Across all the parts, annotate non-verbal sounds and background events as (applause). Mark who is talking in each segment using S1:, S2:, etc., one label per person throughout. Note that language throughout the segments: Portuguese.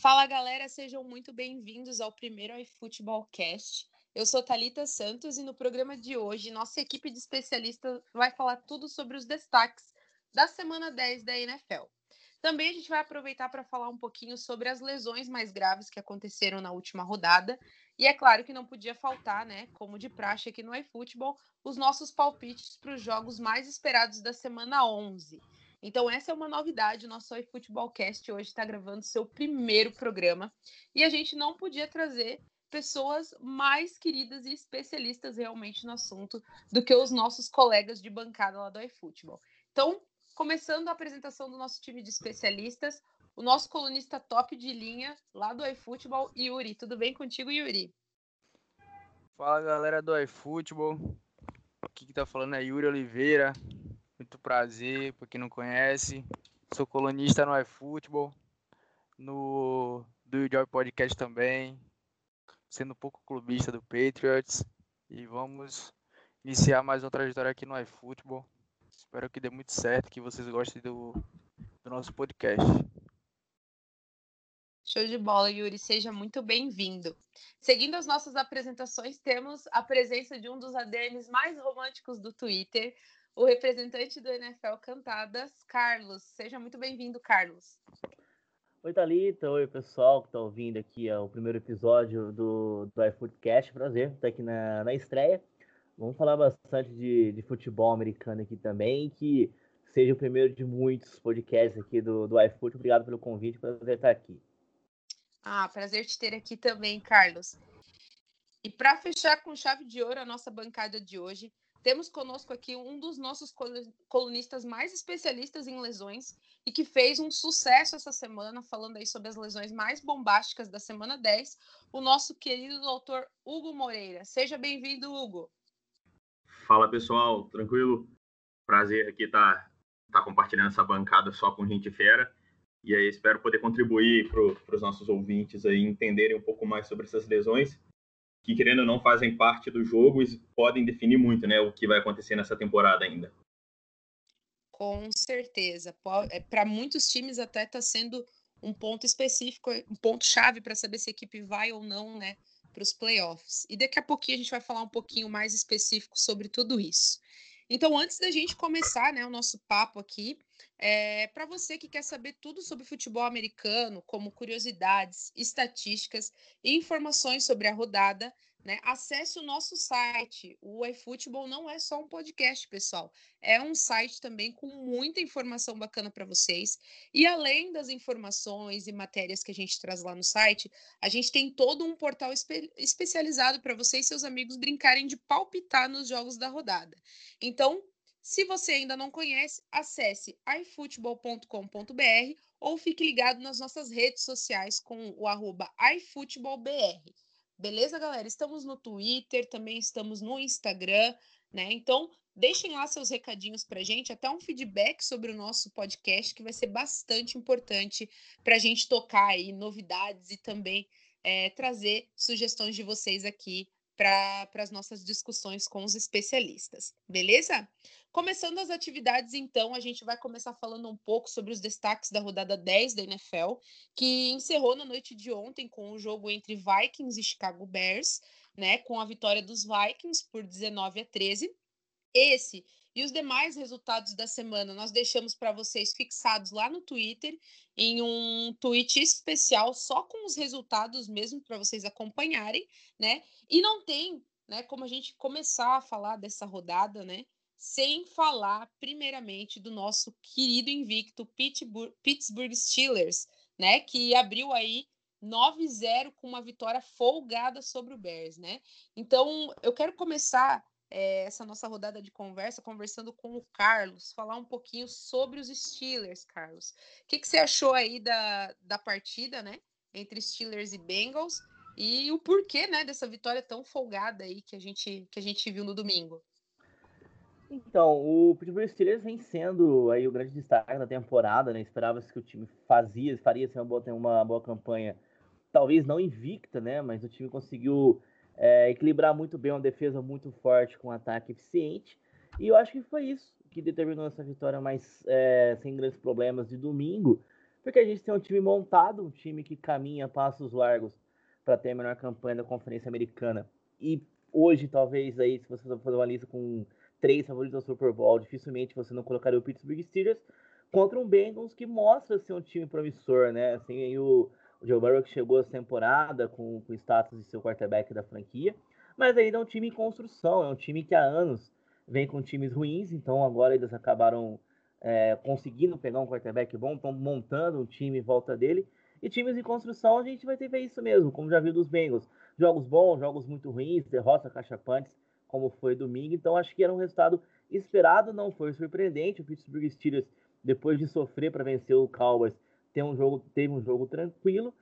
S1: Fala galera, sejam muito bem-vindos ao primeiro iFootballcast. Eu sou Talita Santos e no programa de hoje nossa equipe de especialistas vai falar tudo sobre os destaques da semana 10 da NFL. Também a gente vai aproveitar para falar um pouquinho sobre as lesões mais graves que aconteceram na última rodada. E é claro que não podia faltar, né, como de praxe aqui no iFootball, os nossos palpites para os jogos mais esperados da semana 11. Então, essa é uma novidade. O nosso iFootballcast hoje está gravando seu primeiro programa. E a gente não podia trazer pessoas mais queridas e especialistas realmente no assunto do que os nossos colegas de bancada lá do iFootball. Então, começando a apresentação do nosso time de especialistas, o nosso colunista top de linha lá do iFootball, Yuri. Tudo bem contigo, Yuri?
S2: Fala, galera do iFootball. Aqui que tá falando é Yuri Oliveira, muito prazer, para quem não conhece. Sou colunista no iFootball, no do Joy Podcast também, sendo um pouco clubista do Patriots. E vamos iniciar mais uma trajetória aqui no iFootball. Espero que dê muito certo, que vocês gostem do, do nosso podcast.
S1: Show de bola, Yuri. Seja muito bem-vindo. Seguindo as nossas apresentações, temos a presença de um dos ADMs mais românticos do Twitter, o representante do NFL Cantadas, Carlos. Seja muito bem-vindo, Carlos.
S3: Oi, Thalita. Oi, pessoal que está ouvindo aqui o primeiro episódio do, do iFootcast. Prazer estar aqui na, na estreia. Vamos falar bastante de, de futebol americano aqui também, que seja o primeiro de muitos podcasts aqui do, do iFoot. Obrigado pelo convite, prazer estar aqui.
S1: Ah, prazer te ter aqui também, Carlos. E para fechar com chave de ouro a nossa bancada de hoje, temos conosco aqui um dos nossos colunistas mais especialistas em lesões e que fez um sucesso essa semana, falando aí sobre as lesões mais bombásticas da semana 10, o nosso querido doutor Hugo Moreira. Seja bem-vindo, Hugo.
S4: Fala, pessoal, tranquilo? Prazer aqui estar tá, tá compartilhando essa bancada só com gente fera. E aí espero poder contribuir para os nossos ouvintes aí entenderem um pouco mais sobre essas lesões que, querendo ou não, fazem parte do jogo e podem definir muito né, o que vai acontecer nessa temporada ainda.
S1: Com certeza. Para é, muitos times até está sendo um ponto específico, um ponto chave para saber se a equipe vai ou não né, para os playoffs. E daqui a pouquinho a gente vai falar um pouquinho mais específico sobre tudo isso. Então, antes da gente começar né, o nosso papo aqui, é, para você que quer saber tudo sobre futebol americano, como curiosidades, estatísticas e informações sobre a rodada, né? Acesse o nosso site. O iFootball não é só um podcast, pessoal. É um site também com muita informação bacana para vocês. E além das informações e matérias que a gente traz lá no site, a gente tem todo um portal espe especializado para você e seus amigos brincarem de palpitar nos jogos da rodada. Então, se você ainda não conhece, acesse ifootball.com.br ou fique ligado nas nossas redes sociais com o arroba iFootballBR. Beleza, galera? Estamos no Twitter, também estamos no Instagram, né? Então, deixem lá seus recadinhos pra gente, até um feedback sobre o nosso podcast, que vai ser bastante importante para a gente tocar aí novidades e também é, trazer sugestões de vocês aqui para as nossas discussões com os especialistas, beleza? Começando as atividades, então, a gente vai começar falando um pouco sobre os destaques da rodada 10 da NFL, que encerrou na noite de ontem com o jogo entre Vikings e Chicago Bears, né, com a vitória dos Vikings por 19 a 13. Esse e os demais resultados da semana nós deixamos para vocês fixados lá no Twitter, em um tweet especial só com os resultados mesmo para vocês acompanharem, né? E não tem, né, como a gente começar a falar dessa rodada, né? sem falar, primeiramente, do nosso querido invicto Pittsburgh, Steelers, né? Que abriu aí 9-0 com uma vitória folgada sobre o Bears, né? Então, eu quero começar é, essa nossa rodada de conversa conversando com o Carlos, falar um pouquinho sobre os Steelers, Carlos. O que, que você achou aí da, da partida, né? Entre Steelers e Bengals e o porquê, né, dessa vitória tão folgada aí que a gente, que a gente viu no domingo.
S3: Então, o Pittsburgh Steelers vem sendo aí o grande destaque da temporada, né? Esperava-se que o time fazia, faria assim, uma, boa, uma boa campanha, talvez não invicta, né? Mas o time conseguiu é, equilibrar muito bem uma defesa muito forte com um ataque eficiente. E eu acho que foi isso que determinou essa vitória mais é, sem grandes problemas de domingo. porque a gente tem um time montado, um time que caminha passos largos para ter a melhor campanha da Conferência Americana. E hoje, talvez, aí, se você for fazer uma lista com três favoritos ao Super Bowl, dificilmente você não colocaria o Pittsburgh Steelers contra um Bengals que mostra ser um time promissor, né? Assim, o, o Joe Burrow que chegou essa temporada com, o status de ser o quarterback da franquia, mas ainda é um time em construção, é um time que há anos vem com times ruins, então agora eles acabaram é, conseguindo pegar um quarterback bom, estão montando um time em volta dele. E times em construção a gente vai ter ver isso mesmo, como já viu dos Bengals. Jogos bons, jogos muito ruins, derrota cachapantes, como foi domingo. Então acho que era um resultado esperado, não foi surpreendente. O Pittsburgh Steelers, depois de sofrer para vencer o Cowboys, tem um jogo, teve um jogo tranquilo.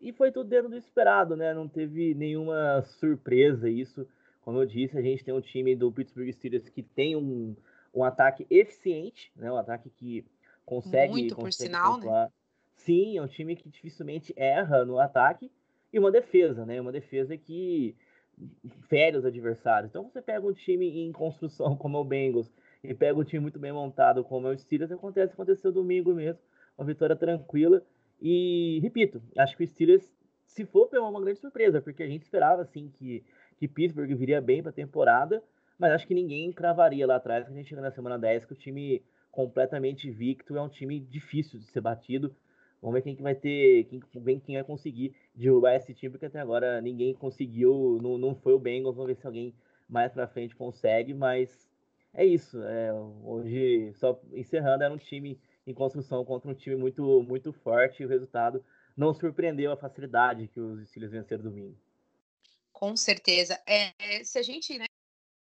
S3: E foi tudo dentro do esperado, né? Não teve nenhuma surpresa isso. Como eu disse, a gente tem um time do Pittsburgh Steelers que tem um, um ataque eficiente, né? Um ataque que consegue.
S1: Muito,
S3: consegue
S1: por sinal, né?
S3: Sim, é um time que dificilmente erra no ataque. E uma defesa, né? Uma defesa que fere os adversários. Então você pega um time em construção (laughs) como é o Bengals e pega um time muito bem montado como é o Steelers, acontece aconteceu domingo mesmo, uma vitória tranquila. E repito, acho que o Steelers, se for, pegou uma grande surpresa, porque a gente esperava assim que, que Pittsburgh viria bem para a temporada, mas acho que ninguém cravaria lá atrás, que a gente chega na semana 10, que o time completamente invicto é um time difícil de ser batido. Vamos ver quem que vai ter, quem, quem vai conseguir derrubar esse time, porque até agora ninguém conseguiu, não, não foi o Bengals, vamos ver se alguém mais pra frente consegue, mas é isso. É, hoje, só encerrando, era um time em construção contra um time muito, muito forte e o resultado não surpreendeu a facilidade que os Steelers venceram domingo.
S1: Com certeza. É, se a gente, né,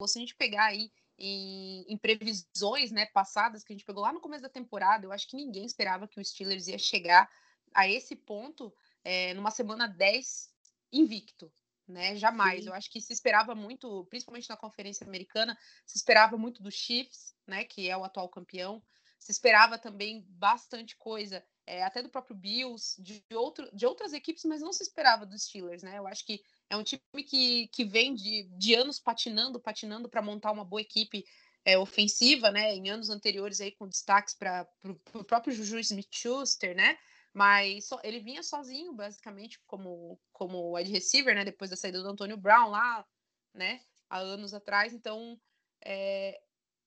S1: se a gente pegar aí em, em, previsões né, passadas que a gente pegou lá no começo da temporada, eu acho que ninguém esperava que o Steelers ia chegar a esse ponto é, numa semana 10 invicto. Né? Jamais. Sim. Eu acho que se esperava muito, principalmente na Conferência Americana, se esperava muito do Chiefs, né, que é o atual campeão. Se esperava também bastante coisa, é, até do próprio Bills, de, outro, de outras equipes, mas não se esperava dos Steelers, né? Eu acho que é um time que, que vem de, de anos patinando, patinando para montar uma boa equipe é, ofensiva, né? Em anos anteriores aí com destaques para o próprio Juju Smith-Schuster, né? Mas só, ele vinha sozinho, basicamente, como, como wide receiver, né? Depois da saída do Antônio Brown lá, né? Há anos atrás. Então, é,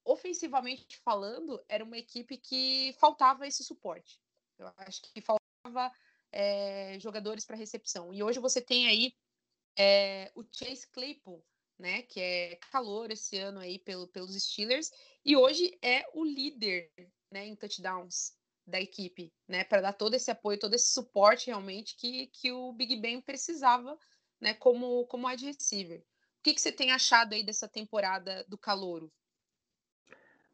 S1: ofensivamente falando, era uma equipe que faltava esse suporte. Eu acho que faltava é, jogadores para recepção. E hoje você tem aí é, o Chase Claypool, né, que é calor esse ano aí pelo, pelos Steelers, e hoje é o líder né, em touchdowns da equipe, né, para dar todo esse apoio, todo esse suporte realmente que, que o Big Ben precisava, né, como, como wide receiver. O que, que você tem achado aí dessa temporada do Calouro?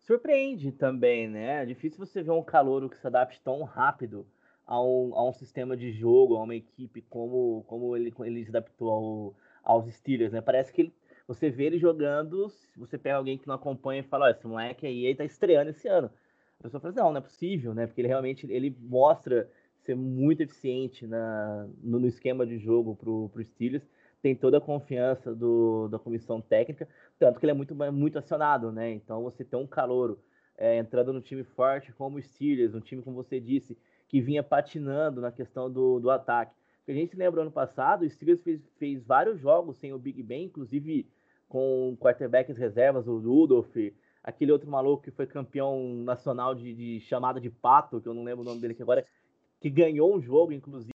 S3: Surpreende também, né? É difícil você ver um Calouro que se adapte tão rápido a um, a um sistema de jogo, a uma equipe, como, como ele, ele se adaptou ao, aos Steelers, né? Parece que ele, você vê ele jogando, você pega alguém que não acompanha e fala, olha, esse moleque aí ele tá estreando esse ano. A pessoa fala assim, não, não é possível, né? Porque ele realmente ele mostra ser muito eficiente na, no, no esquema de jogo pro, pro Steelers, tem toda a confiança do, da comissão técnica, tanto que ele é muito, muito acionado, né? Então você tem um calouro é, entrando no time forte como o Steelers, um time, como você disse, que vinha patinando na questão do, do ataque. A gente lembra ano passado, o Steelers fez, fez vários jogos sem o Big Ben, inclusive com quarterbacks reservas, o Rudolph, aquele outro maluco que foi campeão nacional de, de, chamada de pato, que eu não lembro o nome dele aqui agora, que ganhou um jogo, inclusive,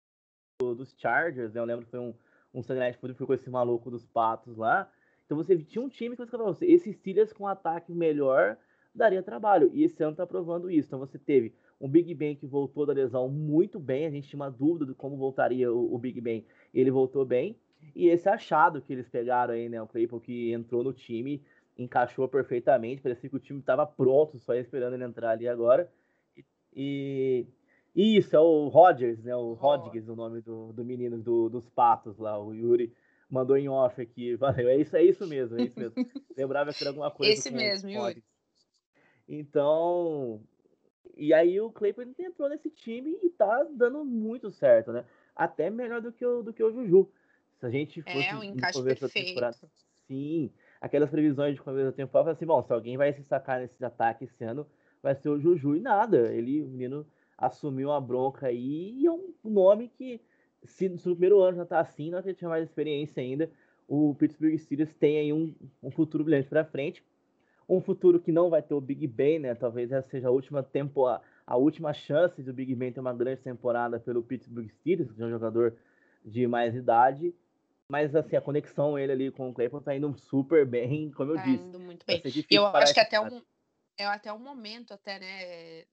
S3: dos Chargers, né? Eu lembro que foi um, Sunday Night Football com esse maluco dos patos lá. Então você tinha um time que você falava, esse Steelers com ataque melhor daria trabalho. E esse ano tá provando isso. Então você teve um Big Ben que voltou da lesão muito bem. A gente tinha uma dúvida de como voltaria o, o Big Ben. Ele voltou bem. E esse achado que eles pegaram aí, né? O Claypool que entrou no time, encaixou perfeitamente. Parecia que o time estava pronto, só esperando ele entrar ali agora. E isso, é o Rodgers, né? O Rodgers, o nome do, do menino do, dos patos lá, o Yuri mandou em off aqui. (laughs) Valeu, é isso, é isso mesmo, é isso mesmo. (laughs) Lembrava que era alguma coisa.
S1: Esse mesmo, Yuri.
S3: Então, e aí o Claypool entrou nesse time e tá dando muito certo, né? Até melhor do que o, do que o Juju. Se a gente
S1: fosse é, um encaixe perfeito.
S3: sim, aquelas previsões de começo da temporada, assim, bom, se alguém vai se sacar nesse ataque esse ano, vai ser o Juju e nada. Ele, o menino assumiu uma bronca aí e é um nome que, se no primeiro ano já tá assim, não tinha mais experiência ainda, o Pittsburgh Steelers tem aí um, um futuro brilhante para frente. Um futuro que não vai ter o Big Ben, né? Talvez essa seja a última tempo, a, a última chance do Big Ben ter uma grande temporada pelo Pittsburgh Steelers, que é um jogador de mais idade. Mas assim, a conexão ele ali com o Claypool tá indo super bem, como eu
S1: tá
S3: disse.
S1: Indo muito bem. Eu acho que até um, é até um momento até, né,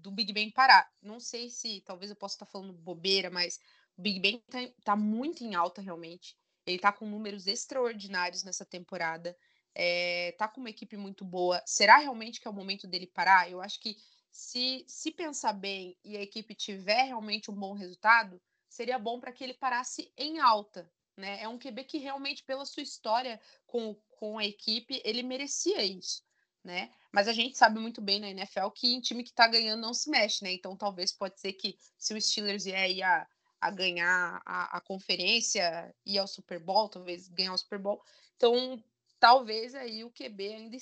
S1: do Big Ben parar. Não sei se, talvez eu possa estar falando bobeira, mas o Big Ben tá, tá muito em alta realmente. Ele tá com números extraordinários nessa temporada. É, tá com uma equipe muito boa. Será realmente que é o momento dele parar? Eu acho que se, se pensar bem e a equipe tiver realmente um bom resultado, seria bom para que ele parasse em alta, né? É um QB que realmente, pela sua história com, com a equipe, ele merecia isso, né? Mas a gente sabe muito bem na NFL que em time que tá ganhando não se mexe, né? Então talvez pode ser que se o Steelers vier aí a, a ganhar a, a conferência, ir ao Super Bowl, talvez ganhar o Super Bowl, então talvez aí o QB ainda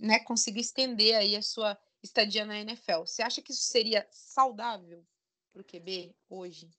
S1: né, consiga estender aí a sua estadia na NFL. Você acha que isso seria saudável para o QB hoje?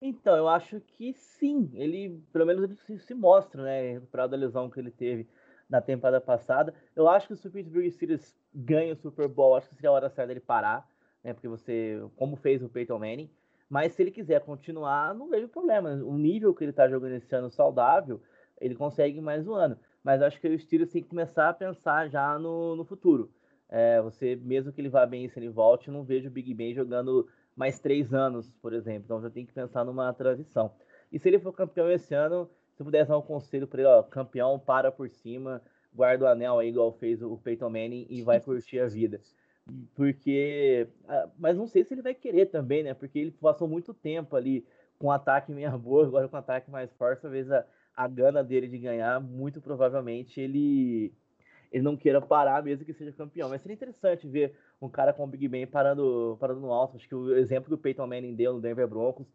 S3: Então, eu acho que sim. Ele, pelo menos, ele se, se mostra, né? Recuperado da lesão que ele teve na temporada passada. Eu acho que se o Pittsburgh Steelers ganha o Super Bowl, acho que seria a hora certa dele parar, né? Porque você, como fez o Peyton Manning. Mas se ele quiser continuar, não vejo problema. O nível que ele tá jogando esse ano saudável, ele consegue mais um ano. Mas acho que o Steelers tem que começar a pensar já no, no futuro. É, você, mesmo que ele vá bem se ele volte, não vejo o Big Ben jogando mais três anos, por exemplo. Então já tem que pensar numa transição. E se ele for campeão esse ano, se pudesse dar um conselho para ele, ó, campeão, para por cima, guarda o anel aí, igual fez o Peyton Manning, e vai curtir a vida. Porque. Ah, mas não sei se ele vai querer também, né? Porque ele passou muito tempo ali com ataque meia boa, agora com ataque mais forte, talvez a, a gana dele de ganhar, muito provavelmente ele ele não queira parar mesmo que seja campeão. Mas seria interessante ver um cara com o Big Ben parando, parando no alto. Acho que o exemplo que o Peyton Manning deu no Denver Broncos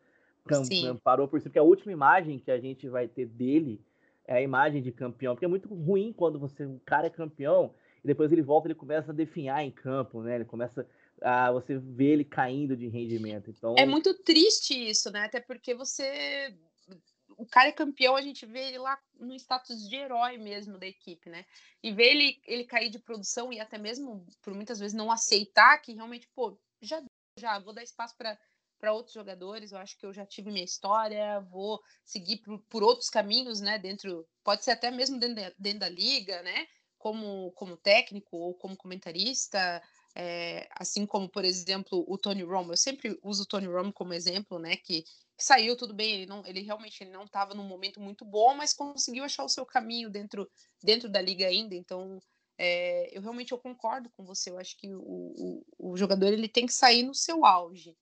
S3: Sim. parou por cima. Porque a última imagem que a gente vai ter dele é a imagem de campeão. Porque é muito ruim quando você o cara é campeão e depois ele volta ele começa a definhar em campo, né? Ele começa a você vê ele caindo de rendimento. Então
S1: é muito triste isso, né? Até porque você o cara é campeão, a gente vê ele lá no status de herói mesmo da equipe, né? E ver ele, ele cair de produção e até mesmo por muitas vezes não aceitar que realmente, pô, já já vou dar espaço para para outros jogadores, eu acho que eu já tive minha história, vou seguir por, por outros caminhos, né, dentro, pode ser até mesmo dentro da, dentro da liga, né, como, como técnico ou como comentarista, é, assim como, por exemplo, o Tony Romo, eu sempre uso o Tony Romo como exemplo, né, que saiu tudo bem, ele, não, ele realmente ele não estava num momento muito bom, mas conseguiu achar o seu caminho dentro, dentro da liga ainda. Então, é, eu realmente eu concordo com você. Eu acho que o, o, o, jogador ele tem que sair no seu auge,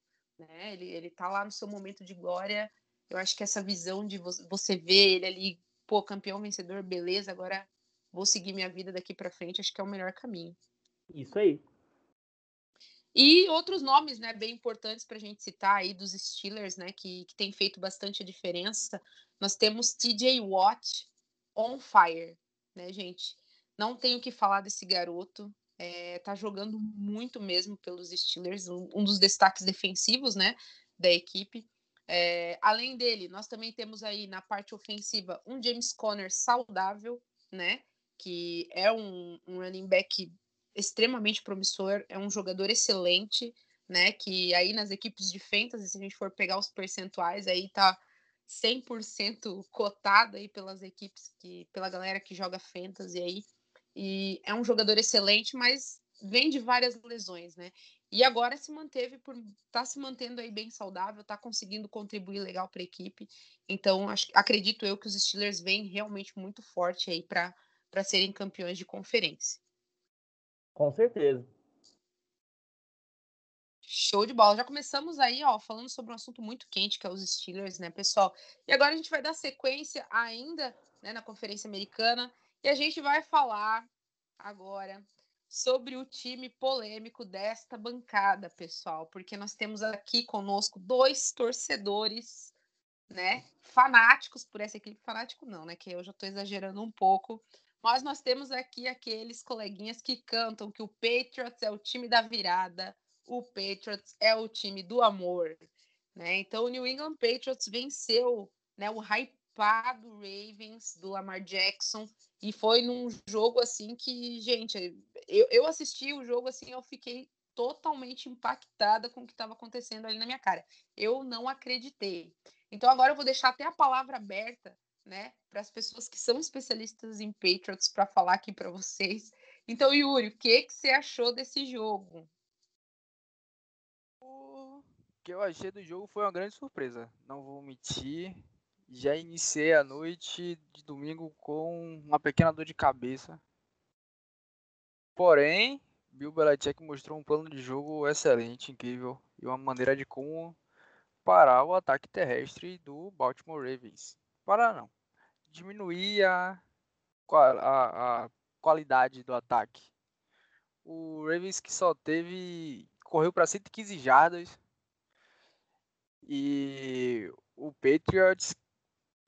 S1: né? Ele ele tá lá no seu momento de glória. Eu acho que essa visão de você ver ele ali, pô, campeão vencedor, beleza. Agora vou seguir minha vida daqui para frente. Acho que é o melhor caminho.
S3: Isso aí.
S1: E outros nomes, né, bem importantes para a gente citar aí dos Steelers, né, que, que tem feito bastante a diferença. Nós temos TJ Watt on fire, né, gente? Não tenho o que falar desse garoto. É, tá jogando muito mesmo pelos Steelers, um, dos destaques defensivos, né, da equipe. É, além dele, nós também temos aí na parte ofensiva um James Conner saudável, né, que é um, um running back extremamente promissor, é um jogador excelente, né? Que aí nas equipes de fantasy, se a gente for pegar os percentuais, aí tá 100% cotado aí pelas equipes que pela galera que joga fantasy aí. E é um jogador excelente, mas vem de várias lesões, né? E agora se manteve por tá se mantendo aí bem saudável, tá conseguindo contribuir legal para a equipe. Então, acho, acredito eu que os Steelers vêm realmente muito forte aí para para serem campeões de conferência.
S3: Com certeza.
S1: Show de bola. Já começamos aí, ó, falando sobre um assunto muito quente, que é os Steelers, né, pessoal? E agora a gente vai dar sequência ainda, né, na Conferência Americana, e a gente vai falar agora sobre o time polêmico desta bancada, pessoal, porque nós temos aqui conosco dois torcedores, né, fanáticos por essa equipe, fanático não, né, que eu já estou exagerando um pouco, mas nós temos aqui aqueles coleguinhas que cantam que o Patriots é o time da virada, o Patriots é o time do amor, né? Então o New England Patriots venceu, né, o hypado Ravens do Lamar Jackson e foi num jogo assim que, gente, eu, eu assisti o jogo assim, eu fiquei totalmente impactada com o que estava acontecendo ali na minha cara. Eu não acreditei. Então agora eu vou deixar até a palavra aberta, né, para as pessoas que são especialistas em Patriots para falar aqui para vocês. Então, Yuri, o que que você achou desse jogo?
S2: O que eu achei do jogo foi uma grande surpresa. Não vou mentir. Já iniciei a noite de domingo com uma pequena dor de cabeça. Porém, Bill Belichick mostrou um plano de jogo excelente, incrível e uma maneira de como parar o ataque terrestre do Baltimore Ravens. Parar não. Diminuir a, a, a qualidade do ataque. O Ravens que só teve. correu para 115 jardas. E o Patriots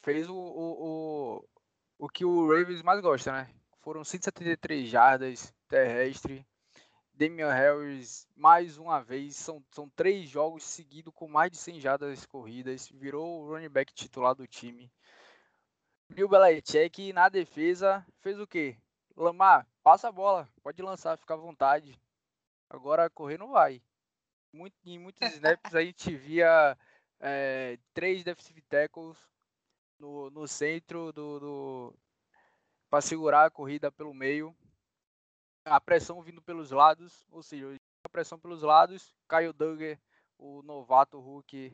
S2: fez o, o, o, o que o Ravens mais gosta, né? Foram 173 jardas terrestre Damian Harris, mais uma vez, são, são três jogos seguidos com mais de 100 jardas corridas, virou o running back titular do time. Bill Belichick na defesa fez o quê? Lamar, passa a bola, pode lançar, fica à vontade. Agora correr não vai. Muito, em muitos snaps a gente via é, três defensive tackles no, no centro do, do para segurar a corrida pelo meio a pressão vindo pelos lados, ou seja, a pressão pelos lados, Kyle Duggar, o novato Hulk,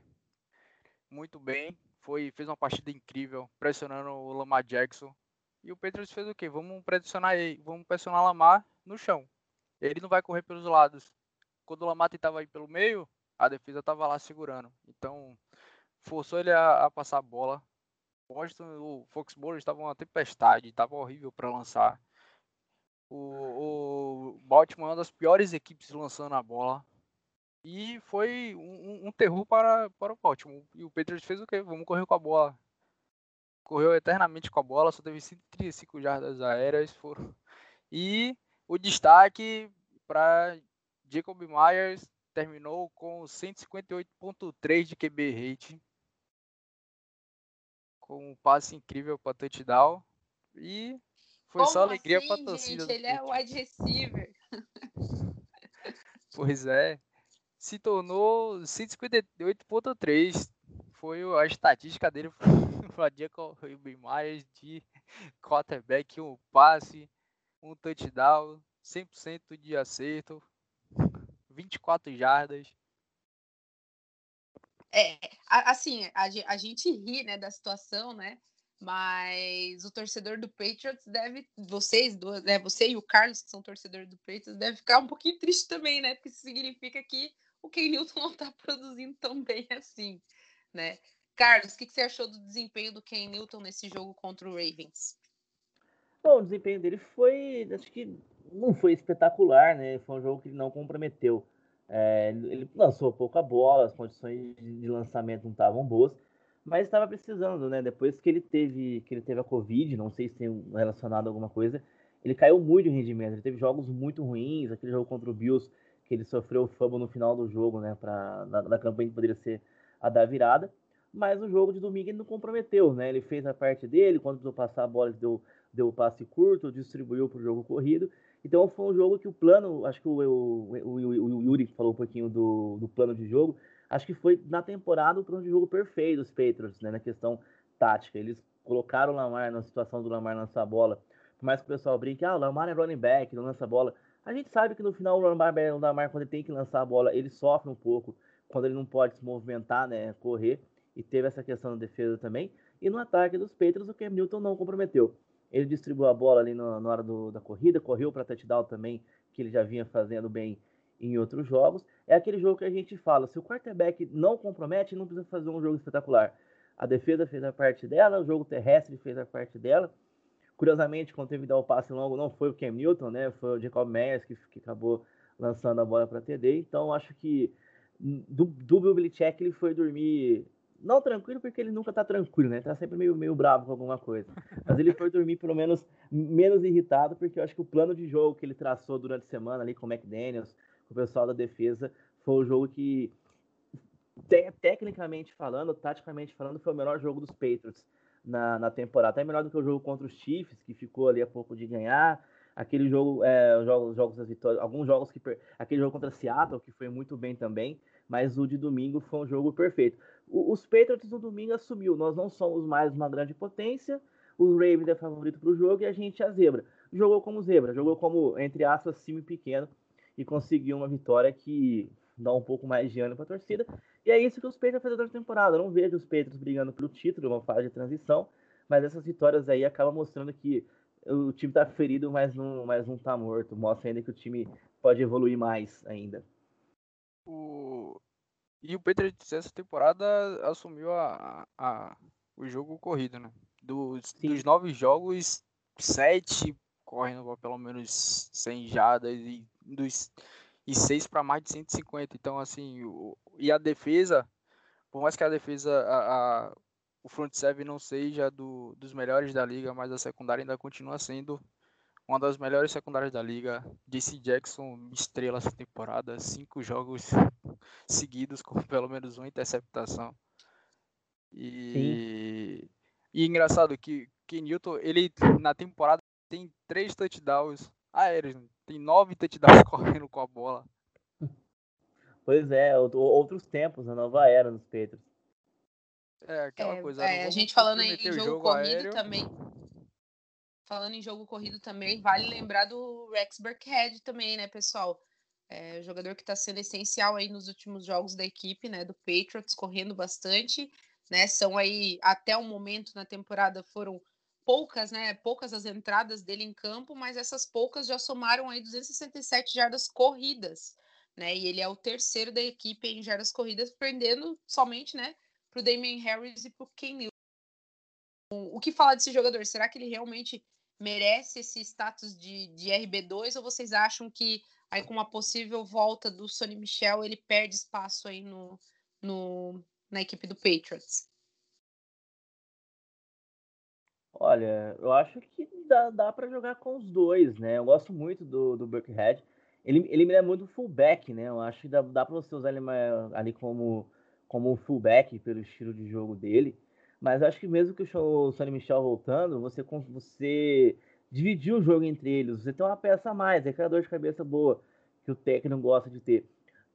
S2: muito bem, foi fez uma partida incrível, pressionando o Lamar Jackson. E o Patriots fez o quê? Vamos pressionar ele, vamos pressionar Lamar no chão. Ele não vai correr pelos lados. Quando o Lamar tentava ir pelo meio, a defesa estava lá segurando. Então, forçou ele a, a passar a bola. O Foxborough estava uma tempestade, estava horrível para lançar. O, o Baltimore é uma das piores equipes lançando a bola. E foi um, um terror para, para o Baltimore. E o Patriots fez o quê? Vamos correr com a bola. Correu eternamente com a bola, só teve 135 jardas aéreas. Foram... E o destaque para Jacob Myers terminou com 158.3 de QB rate. Com um passe incrível para touchdown. E foi
S1: Como
S2: só alegria
S1: assim,
S2: pra torcida.
S1: Gente, ele é o wide receiver. (laughs)
S2: Pois é. Se tornou 158.3. Foi a estatística dele para Jacob Myers de quarterback, um passe, um touchdown, 100% de acerto, 24 jardas.
S1: É, assim, a, a gente ri, né, da situação, né? Mas o torcedor do Patriots deve, vocês, né, você e o Carlos, que são torcedores do Patriots, deve ficar um pouquinho triste também, né? Porque isso significa que o Ken Newton (laughs) não está produzindo tão bem assim, né? Carlos, o que, que, você achou do desempenho do Ken Newton nesse jogo contra o Ravens?
S3: Bom, o desempenho dele foi, acho que não foi espetacular, né? Foi um jogo que não comprometeu. É, ele lançou pouca bola, as condições de lançamento não estavam boas mas estava precisando, né? Depois que ele teve que ele teve a Covid, não sei se tem relacionado a alguma coisa, ele caiu muito em rendimento. Ele teve jogos muito ruins, aquele jogo contra o Bills que ele sofreu o no final do jogo, né? Para na, na, campanha que poderia ser a da virada. Mas o jogo de domingo ele não comprometeu, né? Ele fez a parte dele, quando precisou passar a bola, ele deu, deu o passe curto, distribuiu para o jogo corrido. Então foi um jogo que o plano, acho que o, o, o, o Yuri falou um pouquinho do, do plano de jogo, acho que foi na temporada o plano de jogo perfeito dos Patriots, né, na questão tática. Eles colocaram o Lamar na situação do Lamar lançar a bola. Por mais que o pessoal brinque, ah, o Lamar é running back, não lança a bola. A gente sabe que no final o Lamar, o Lamar, quando ele tem que lançar a bola, ele sofre um pouco quando ele não pode se movimentar, né, correr. E teve essa questão na defesa também. E no ataque dos Patriots, o Cam Newton não comprometeu. Ele distribuiu a bola ali no, na hora do, da corrida, correu para touchdown também, que ele já vinha fazendo bem em outros jogos. É aquele jogo que a gente fala, se o quarterback não compromete, não precisa fazer um jogo espetacular. A defesa fez a parte dela, o jogo terrestre fez a parte dela. Curiosamente, quando teve que dar o passe longo, não foi o Cam Newton, né? Foi o Jacob Meyers que, que acabou lançando a bola para TD. Então, acho que do, do Bill Belichick ele foi dormir não tranquilo, porque ele nunca tá tranquilo, né? Tá sempre meio, meio bravo com alguma coisa. Mas ele foi dormir pelo menos menos irritado, porque eu acho que o plano de jogo que ele traçou durante a semana ali com o McDaniels, o pessoal da defesa foi o jogo que, te, tecnicamente falando, taticamente falando, foi o melhor jogo dos Patriots na, na temporada. Até melhor do que o jogo contra os Chiefs, que ficou ali a pouco de ganhar. Aquele jogo, é, jogos, jogos das vitórias, alguns jogos que. Aquele jogo contra Seattle, que foi muito bem também, mas o de domingo foi um jogo perfeito. Os Patriots no domingo assumiu, nós não somos mais uma grande potência, os Ravens é favorito para o jogo e a gente é a zebra. Jogou como zebra, jogou como, entre aspas, time pequeno e conseguiu uma vitória que dá um pouco mais de ânimo para a torcida. E é isso que os Patriots fizeram na temporada. Eu não vejo os Patriots brigando pelo título, uma fase de transição, mas essas vitórias aí acabam mostrando que o time está ferido, mas não, mas não tá morto. Mostra ainda que o time pode evoluir mais ainda.
S2: O... E o Patriots essa temporada assumiu a, a, o jogo corrido, né? Dos, dos nove jogos, sete correndo pelo menos 100 jadas e dos e seis para mais de 150. Então, assim, o, e a defesa, por mais que a defesa, a, a, o front seven não seja do, dos melhores da liga, mas a secundária ainda continua sendo uma das melhores secundárias da liga. JC Jackson, estrela essa temporada, cinco jogos (laughs) seguidos com pelo menos uma interceptação. E, e engraçado que, que Newton, ele na temporada tem três touchdowns aéreos, tem nove touchdowns (laughs) correndo com a bola.
S3: Pois é, outros tempos, a nova era nos Patriots.
S2: É, aquela
S1: é,
S2: coisa.
S1: É, a gente falando em jogo, jogo corrido aéreo. também. Falando em jogo corrido também, vale lembrar do Rex Burkhead também, né, pessoal? É, jogador que está sendo essencial aí nos últimos jogos da equipe, né, do Patriots, correndo bastante, né? São aí até o momento na temporada foram poucas, né? Poucas as entradas dele em campo, mas essas poucas já somaram aí 267 jardas corridas, né? E ele é o terceiro da equipe em jardas corridas, perdendo somente, né, para o Damian Harris e para o Ken Newton. O que fala desse jogador? Será que ele realmente merece esse status de, de RB2 ou vocês acham que aí com uma possível volta do Sonny Michel ele perde espaço aí no, no na equipe do Patriots?
S3: Olha, eu acho que dá, dá para jogar com os dois, né? Eu gosto muito do, do Buckhead. Ele, ele me lembra muito fullback, né? Eu acho que dá, dá para você usar ele ali como, como fullback pelo estilo de jogo dele. Mas acho que mesmo que o Sonny Michel voltando, você, você dividir o jogo entre eles. Você tem uma peça a mais, é aquela dor de cabeça boa que o técnico gosta de ter.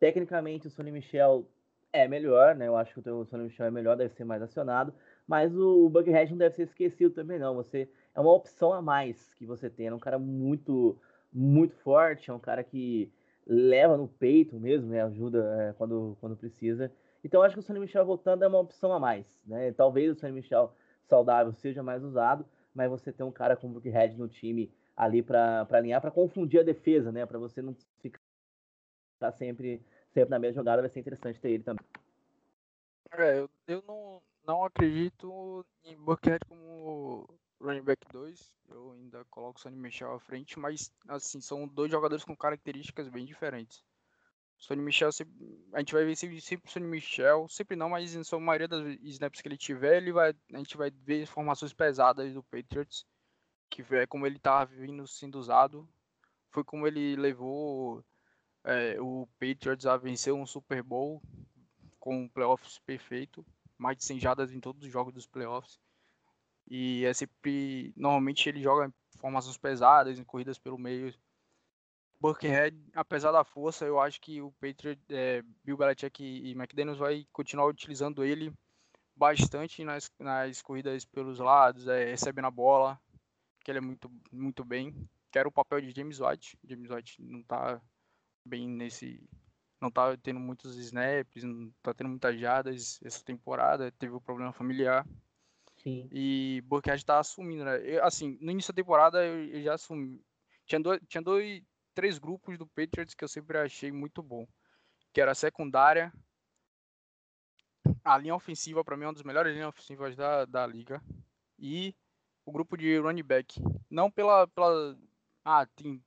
S3: Tecnicamente, o Sonny Michel é melhor, né? Eu acho que o Sonny Michel é melhor, deve ser mais acionado. Mas o, o Buckhead não deve ser esquecido também, não. Você é uma opção a mais que você tem. É um cara muito, muito forte, é um cara que leva no peito mesmo, né? Ajuda é, quando, quando precisa. Então acho que o Sonny Michel voltando é uma opção a mais, né? Talvez o Sonny Michel saudável seja mais usado, mas você tem um cara como o Buckhead no time ali para alinhar, para confundir a defesa, né? Para você não ficar sempre, sempre na mesma jogada, vai ser interessante ter ele também.
S2: É, eu, eu não, não acredito em Burkhead como running back 2. Eu ainda coloco o Sonny Michel à frente, mas assim, são dois jogadores com características bem diferentes. Sonny Michel, a gente vai ver sempre o Sonny Michel, sempre não, mas em sua maioria das snaps que ele tiver, ele vai, a gente vai ver formações pesadas do Patriots, que é como ele tá vindo sendo usado. Foi como ele levou é, o Patriots a vencer um Super Bowl com um playoffs perfeito mais de 100 jadas em todos os jogos dos playoffs. E é sempre. Normalmente ele joga em formações pesadas, em corridas pelo meio. Burkhead, apesar da força, eu acho que o Patriot, é, Bill Belichick e, e McDaniels vai continuar utilizando ele bastante nas, nas corridas pelos lados, é, recebendo a bola, que ele é muito, muito bem. Quero o papel de James White. James White não está bem nesse, não tá tendo muitos snaps, não tá tendo muitas jadas essa temporada, teve o um problema familiar.
S3: Sim.
S2: E Burkhead tá assumindo, né? Eu, assim, no início da temporada eu, eu já assumi. Tinha dois, tinha dois, três grupos do Patriots que eu sempre achei muito bom. Que era a secundária, a linha ofensiva, para mim, é uma das melhores linhas ofensivas da, da liga. E o grupo de running back. Não pela, pela. Ah, tem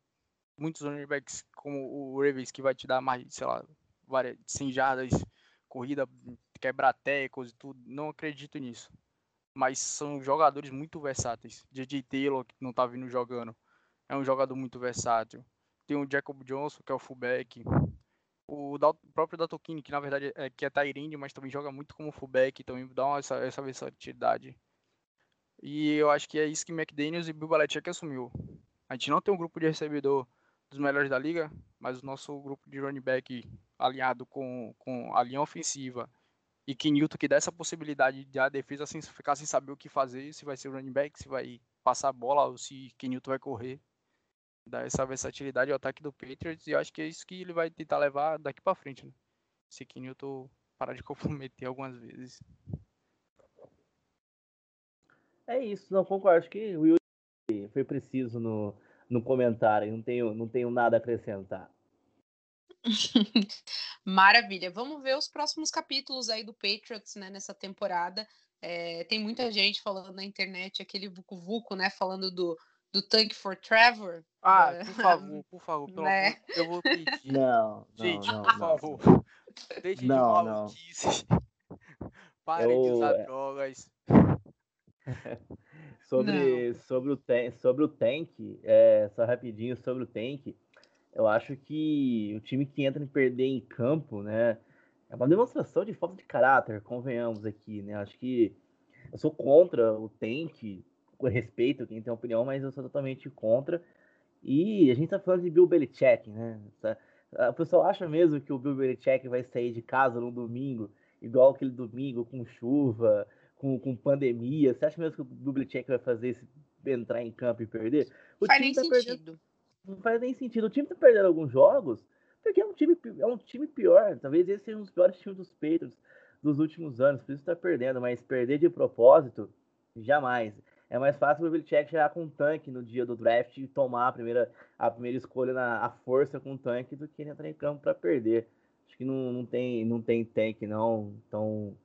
S2: muitos running backs como o Ravens que vai te dar mais, sei lá, várias 100 jardas, corrida, quebrar tecos e tudo. Não acredito nisso. Mas são jogadores muito versáteis. J.J. Taylor, que não tá vindo jogando, é um jogador muito versátil. Tem o Jacob Johnson, que é o fullback. O, da, o próprio Datokini, que na verdade é, que é Tyrande, mas também joga muito como fullback, também dá uma, essa, essa versatilidade. E eu acho que é isso que McDaniels e Bill Belichick assumiu. A gente não tem um grupo de recebedor dos melhores da liga, mas o nosso grupo de running back alinhado com, com a linha ofensiva e que Newton que dá essa possibilidade de a defesa assim, ficar sem saber o que fazer, se vai ser running back, se vai passar a bola ou se Newton vai correr dar essa versatilidade ao ataque do Patriots e eu acho que é isso que ele vai tentar levar daqui para frente, né? Se Kenilton parar de (laughs) comprometer algumas vezes.
S3: É isso, não concordo. Acho que o Will foi preciso no, no comentário, não tenho, não tenho nada a acrescentar. (laughs)
S1: Maravilha. Vamos ver os próximos capítulos aí do Patriots né, nessa temporada. É, tem muita gente falando na internet, aquele Vucu Vucu, né? Falando do do Tank for Trevor.
S2: Ah, por favor, por favor, pelo né? amor, eu vou pedir.
S3: Não, (laughs)
S2: Gente,
S3: não,
S2: por não, favor.
S3: Não.
S2: Deixe de maluquices. Pare eu... de usar é drogas. (laughs)
S3: sobre, sobre, o tank, sobre o tank, é, só rapidinho sobre o tank, eu acho que o time que entra em perder em campo, né, é uma demonstração de falta de caráter, convenhamos aqui, né? Acho que eu sou contra o tank, respeito quem tem opinião, mas eu sou totalmente contra. E a gente tá falando de Bill Belichick, né? O pessoal acha mesmo que o Bill Belichick vai sair de casa no domingo, igual aquele domingo com chuva, com, com pandemia. Você acha mesmo que o Bill Belichick vai fazer esse entrar em campo e perder?
S1: O faz nem tá sentido. Perdendo,
S3: não faz nem sentido. O time tá perdendo alguns jogos porque é um time, é um time pior. Talvez esse seja um dos piores times dos Patriots dos últimos anos. Por isso tá perdendo, mas perder de propósito, jamais é mais fácil o Belichick chegar com um tanque no dia do draft e tomar a primeira, a primeira escolha na a força com o tanque do que ele entrar em campo para perder. Acho que não, não, tem, não tem tanque, não. Então,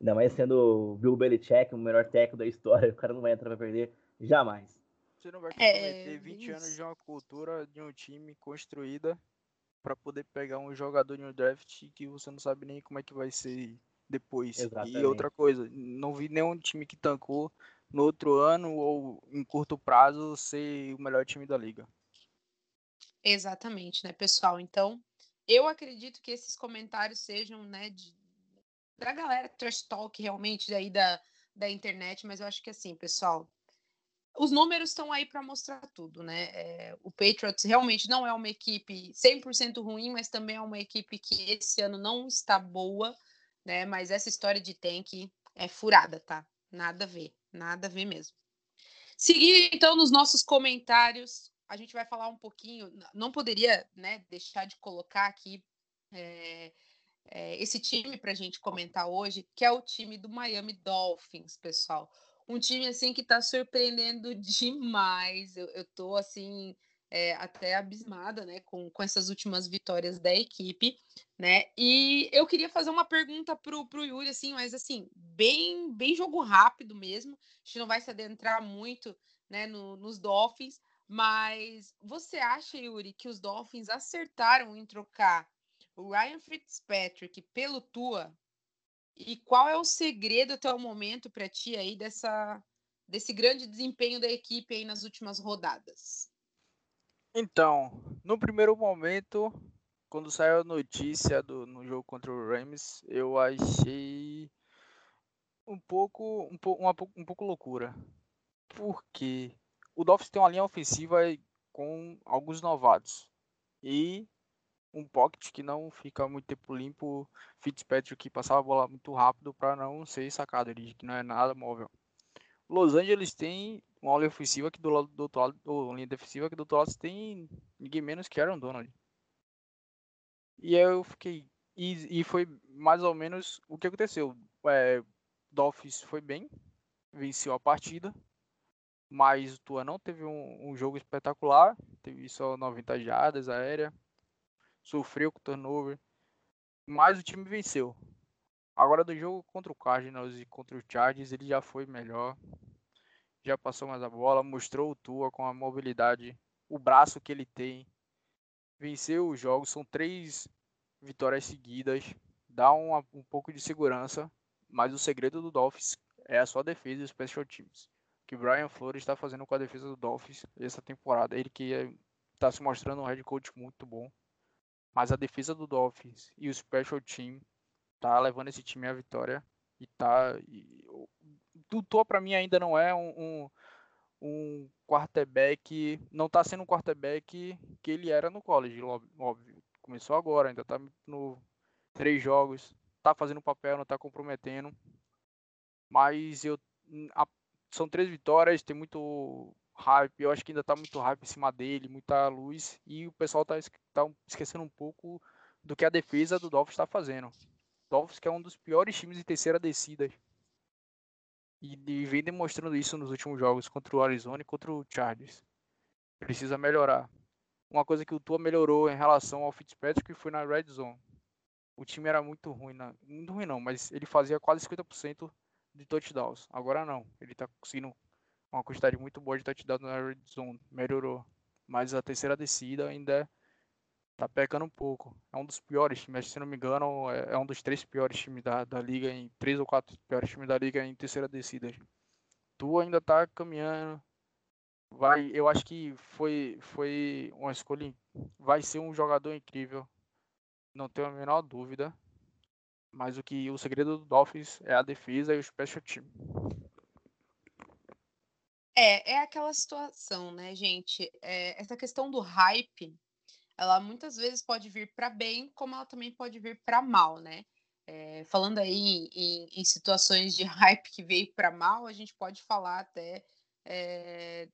S3: ainda mais sendo o Bill Belichick, o melhor técnico da história, (laughs) o cara não vai entrar para perder jamais.
S2: Você não vai comprometer é, 20 anos de uma cultura de um time construída para poder pegar um jogador de um draft que você não sabe nem como é que vai ser depois. Exatamente. E outra coisa, não vi nenhum time que tancou no outro ano ou em curto prazo ser o melhor time da liga.
S1: Exatamente, né, pessoal? Então, eu acredito que esses comentários sejam, né, de, da galera trash talk realmente daí da, da internet, mas eu acho que assim, pessoal, os números estão aí para mostrar tudo, né? É, o Patriots realmente não é uma equipe 100% ruim, mas também é uma equipe que esse ano não está boa, né? Mas essa história de tank é furada, tá? Nada a ver. Nada a ver mesmo. Seguindo então nos nossos comentários, a gente vai falar um pouquinho. Não poderia né, deixar de colocar aqui é, é, esse time para a gente comentar hoje, que é o time do Miami Dolphins, pessoal. Um time assim que está surpreendendo (laughs) demais. Eu, eu tô assim é, até abismada, né, com, com essas últimas vitórias da equipe, né? E eu queria fazer uma pergunta pro, pro Yuri, assim, mas assim, bem, bem jogo rápido mesmo. A gente não vai se adentrar muito, né, no, nos Dolphins, mas você acha, Yuri, que os Dolphins acertaram em trocar o Ryan Fitzpatrick pelo Tua? E qual é o segredo até o momento para ti aí dessa desse grande desempenho da equipe aí nas últimas rodadas?
S2: Então, no primeiro momento, quando saiu a notícia do, no jogo contra o Rams, eu achei um pouco, um, uma, um pouco loucura. Porque o Dolphins tem uma linha ofensiva com alguns novatos. E um pocket que não fica muito tempo limpo. Fitzpatrick que passava a bola muito rápido para não ser sacado. Ele que não é nada móvel. Los Angeles tem uma linha ofensiva que do lado do outro lado, ou linha defensiva que do outro lado tem ninguém menos que Aaron Donald. E aí eu fiquei. E, e foi mais ou menos o que aconteceu. É, Dolphins foi bem, venceu a partida, mas o Tua não teve um, um jogo espetacular, teve só 90 jardas aérea, sofreu com turnover, mas o time venceu. Agora do jogo contra o Cardinals e contra o Chargers, ele já foi melhor já passou mais a bola, mostrou o Tua com a mobilidade, o braço que ele tem. Venceu os jogos, são três vitórias seguidas, dá um, um pouco de segurança, mas o segredo do Dolphins é a sua defesa e special teams. Que Brian Flores está fazendo com a defesa do Dolphins essa temporada, ele que está se mostrando um head coach muito bom. Mas a defesa do Dolphins e o special team tá levando esse time à vitória e tá. E, Tua para mim ainda não é um, um, um quarterback, não tá sendo um quarterback que ele era no college, óbvio. Começou agora, ainda tá no três jogos, tá fazendo papel, não tá comprometendo. Mas eu a, são três vitórias, tem muito hype, eu acho que ainda tá muito hype em cima dele, muita luz, e o pessoal tá, tá esquecendo um pouco do que a defesa do Dolphins está fazendo. Dolphins que é um dos piores times de terceira descida. E, e vem demonstrando isso nos últimos jogos contra o Arizona e contra o Chargers. Precisa melhorar. Uma coisa que o Tua melhorou em relação ao Fitzpatrick foi na red zone. O time era muito ruim, na, muito ruim não, mas ele fazia quase 50% de touchdowns. Agora não, ele tá conseguindo uma quantidade muito boa de touchdowns na red zone, melhorou. Mas a terceira descida ainda tá pecando um pouco. É um dos piores times, se não me engano, é, é um dos três piores times da, da liga, em três ou quatro piores times da liga em terceira descida. Tu ainda tá caminhando. Vai, eu acho que foi, foi uma escolha. Vai ser um jogador incrível. Não tenho a menor dúvida. Mas o que o segredo do Dolphins é a defesa e o special team.
S1: É, é aquela situação, né, gente? É, essa questão do hype ela muitas vezes pode vir para bem, como ela também pode vir para mal, né? É, falando aí em, em, situações de (laughs) hype que veio para mal, a gente pode falar até é,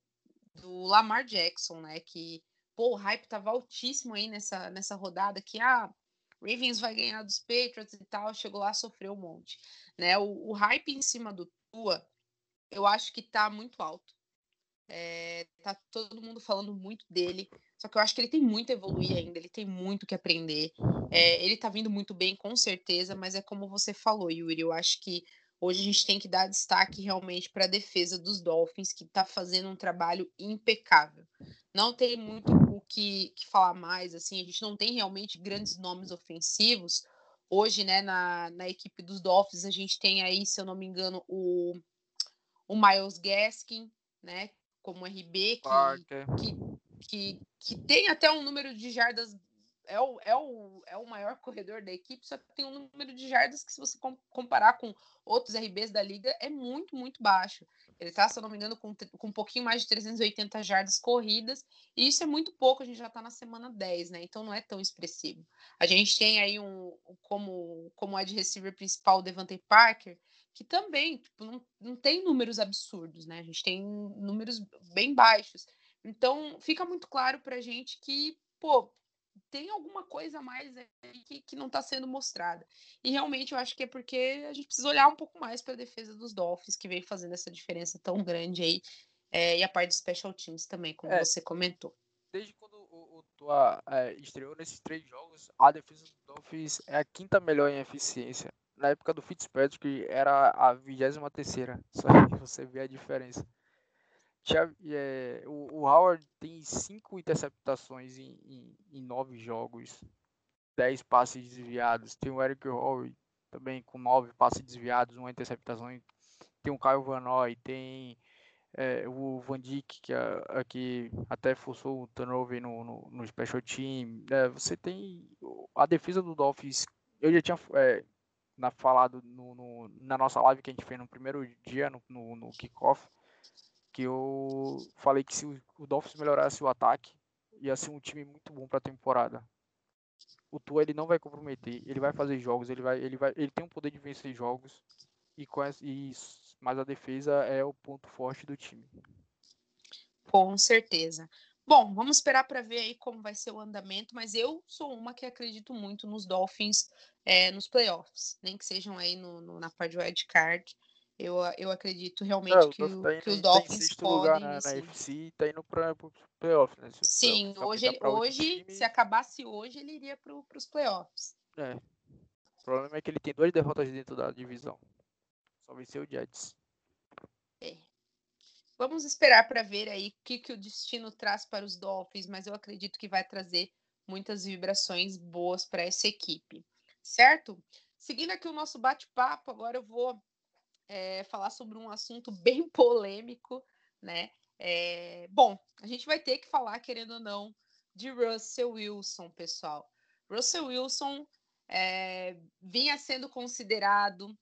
S1: do Lamar Jackson, né? Que pô, o hype tava altíssimo aí nessa, nessa rodada que ah, Ravens vai ganhar dos Patriots e tal, chegou lá, sofreu um monte, né? O, o hype em cima do Tua, eu acho que tá muito alto. É, tá todo mundo falando muito dele. Só que eu acho que ele tem muito a evoluir ainda, ele tem muito que aprender. É, ele tá vindo muito bem, com certeza, mas é como você falou, Yuri. Eu acho que hoje a gente tem que dar destaque realmente para a defesa dos Dolphins, que tá fazendo um trabalho impecável. Não tem muito o que, que falar mais, assim, a gente não tem realmente grandes nomes ofensivos. Hoje, né, na, na equipe dos Dolphins, a gente tem aí, se eu não me engano, o, o Miles Gaskin, né, como RB, que, que que, que tem até um número de jardas, é o, é, o, é o maior corredor da equipe, só que tem um número de jardas que, se você comparar com outros RBs da liga, é muito, muito baixo. Ele tá, se eu não me engano, com, com um pouquinho mais de 380 jardas corridas, e isso é muito pouco, a gente já tá na semana 10, né? Então não é tão expressivo. A gente tem aí um, como, como wide receiver principal, o Devante Parker, que também tipo, não, não tem números absurdos, né? A gente tem números bem baixos. Então, fica muito claro para a gente que, pô, tem alguma coisa a mais aí que, que não está sendo mostrada. E realmente eu acho que é porque a gente precisa olhar um pouco mais para a defesa dos Dolphins, que vem fazendo essa diferença tão grande aí, é, e a parte dos special teams também, como é, você comentou.
S2: Desde quando o, o Tua é, estreou nesses três jogos, a defesa dos Dolphins é a quinta melhor em eficiência. Na época do Fitzpatrick era a vigésima terceira, só que você vê a diferença. É, o, o, Howard tem cinco interceptações em, em, em, nove jogos, dez passes desviados. Tem o Eric Howard também com nove passes desviados, uma interceptação. Tem o Kyle Van Noy, tem é, o Van Dijk, que, aqui até forçou o turnover no, no, no special team. É, você tem a defesa do Dolphins. Eu já tinha é, na, falado no, no, na nossa live que a gente fez no primeiro dia, no, no, no kickoff que eu falei que se o Dolphins melhorasse o ataque, ia ser um time muito bom para a temporada. O Tua ele não vai comprometer, ele vai fazer jogos, ele vai, ele vai, ele tem o poder de vencer jogos e, e mas a defesa é o ponto forte do time.
S1: Com certeza. Bom, vamos esperar para ver aí como vai ser o andamento, mas eu sou uma que acredito muito nos Dolphins é, nos playoffs, nem que sejam aí no, no na parte de wild card. Eu, eu acredito realmente Não, que, o, tá que os Dolphins podem. Lugar na,
S2: na FC e tá indo para o playoff, né?
S1: Sim, playoff, hoje, ele, hoje se acabasse hoje, ele iria para os playoffs.
S2: É. O problema é que ele tem duas derrotas dentro da divisão. Só venceu o Jets.
S1: É. Vamos esperar para ver aí o que, que o destino traz para os Dolphins, mas eu acredito que vai trazer muitas vibrações boas para essa equipe. Certo? Seguindo aqui o nosso bate-papo, agora eu vou é, falar sobre um assunto bem (laughs) polêmico, né? É, bom, a gente vai ter que falar, querendo ou não, de Russell Wilson, pessoal. Russell Wilson é, vinha sendo considerado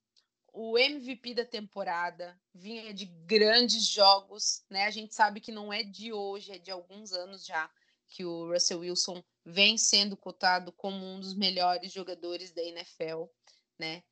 S1: o MVP da temporada, vinha de grandes jogos, né? A gente sabe que não é de hoje, é de alguns anos já que o Russell Wilson vem sendo cotado como um dos melhores jogadores da NFL, né?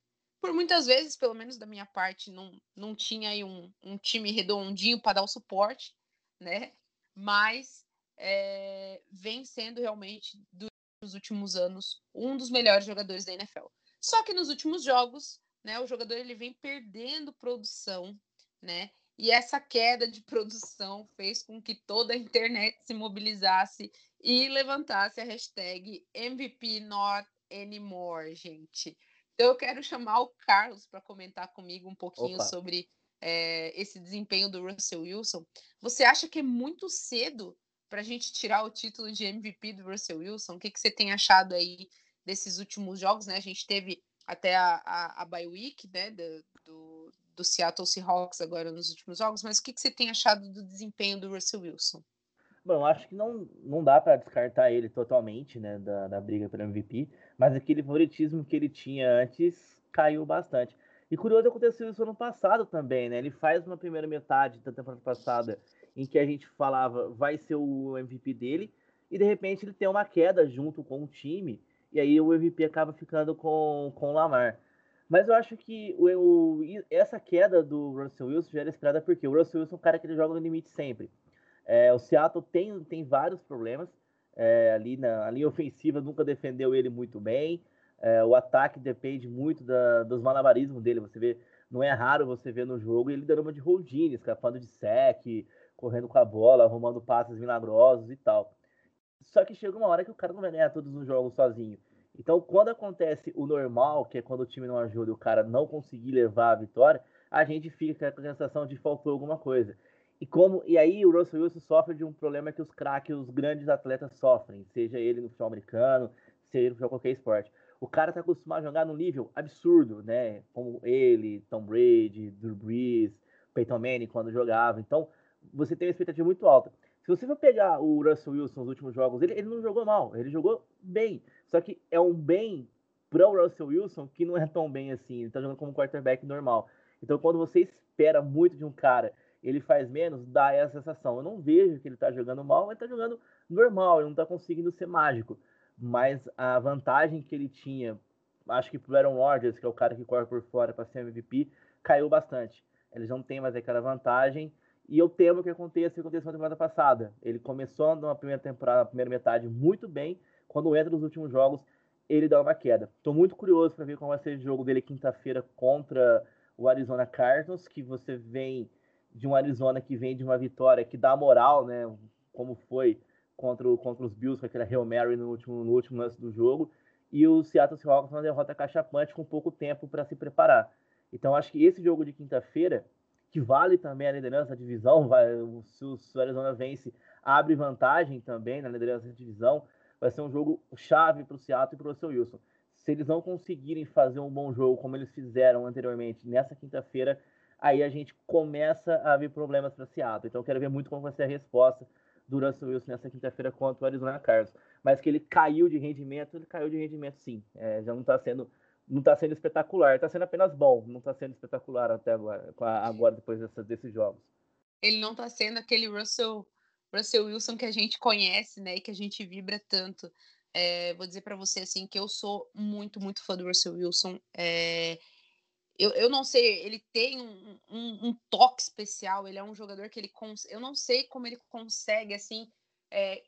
S1: Por muitas vezes, pelo menos da minha parte, não, não tinha aí um, um time redondinho para dar o suporte, né? Mas é, vem sendo realmente dos últimos anos um dos melhores jogadores da NFL. Só que nos últimos jogos né? O jogador ele vem perdendo produção, né? E essa queda de (laughs) produção fez com que toda a internet se mobilizasse e levantasse a hashtag MVP not anymore, gente. Então eu quero chamar o Carlos para comentar comigo um pouquinho Opa. sobre é, esse desempenho do Russell Wilson. Você acha que é muito cedo para a gente tirar o título de MVP do Russell Wilson? O que, que você tem achado aí desses últimos jogos? Né? A gente teve até a, a, a bye week, né, do, do, do, Seattle Seahawks agora nos últimos jogos, mas o que, que você tem achado do desempenho do Russell Wilson?
S3: Bom, acho que não, não dá para descartar ele totalmente, né, da, da briga pelo MVP, mas aquele favoritismo que ele tinha antes caiu bastante. E curioso aconteceu isso ano passado também, né? Ele faz uma primeira metade da temporada passada em que a gente falava vai ser o MVP dele, e de repente ele tem uma queda junto com o time e aí o MVP acaba ficando com, com o Lamar. Mas eu acho que o, o, essa queda do Russell Wilson já era esperada porque o Russell Wilson é um cara que ele joga no limite sempre. É, o Seattle tem, tem vários problemas. É, ali na (laughs) a linha ofensiva nunca defendeu ele muito bem. É, o ataque depende muito da, dos malabarismos dele. Você vê, não é raro você ver no jogo ele dando uma de Holdini, escapando de sec, correndo com a bola, arrumando passes milagrosos e tal. Só que chega uma hora que o cara não vai ganhar todos os jogos sozinho. Então, quando acontece o normal, que é quando o time não ajuda e o cara não conseguir levar a vitória, a gente fica com a sensação de faltou alguma coisa. E como e aí o Russell Wilson sofre de um problema que os craques, os grandes atletas sofrem, seja ele no futebol americano, seja ele no qualquer esporte. O cara tá acostumado a jogar num nível absurdo, né? Como ele, Tom Brady, Drew Brees, Peyton Manning quando jogava. Então, você tem uma expectativa muito alta. Se você for pegar o Russell Wilson nos últimos jogos, ele, ele não jogou mal, ele jogou bem. Só que é um bem para o Russell Wilson que não é tão bem assim. Ele tá jogando como quarterback normal. Então, quando você espera muito de um cara, ele faz menos, dá essa sensação. Eu não vejo que ele tá jogando mal, mas tá jogando normal, ele não tá conseguindo ser mágico. Mas a vantagem que ele tinha, acho que pro Aaron Rodgers, que é o cara que corre por fora para ser MVP, caiu bastante. Eles não têm mais aquela vantagem e eu temo que aconteça o que aconteceu na temporada passada. Ele começou na primeira temporada, na primeira metade, muito bem. Quando entra nos últimos jogos, ele dá uma queda. Estou muito curioso para ver como vai ser o jogo dele quinta-feira contra o Arizona Cardinals, que você vem de um Arizona que vem de uma vitória que dá moral, né? Como foi contra, o, contra os Bills com aquele Hail Mary no último, no último lance do jogo. E o Seattle Seahawks uma derrota cachapante com pouco tempo para se preparar. Então acho que esse jogo de quinta-feira que vale também a liderança da divisão. Vai, se o Arizona vence, abre vantagem também na liderança da divisão. Vai ser um jogo chave para o Seattle e para o seu Wilson. Se eles não conseguirem fazer um bom jogo como eles fizeram anteriormente nessa quinta-feira, aí a gente começa a ver problemas para Seattle. Então eu quero ver muito como vai ser a resposta do Russell Wilson nessa quinta-feira contra o Arizona Cardinals. Mas que ele caiu de rendimento, ele caiu de rendimento sim. É, já não está sendo não está sendo espetacular, está sendo apenas bom, não está sendo espetacular até agora, agora depois dessa, desses jogos.
S1: Ele não está sendo aquele Russell, Russell Wilson que a gente conhece, né, e que a gente vibra tanto. É, vou dizer para você assim que eu sou muito, muito fã do Russell Wilson. É, eu, eu não sei, ele tem um, um, um, toque especial. Ele é um jogador que ele cons... eu não sei como ele consegue assim é,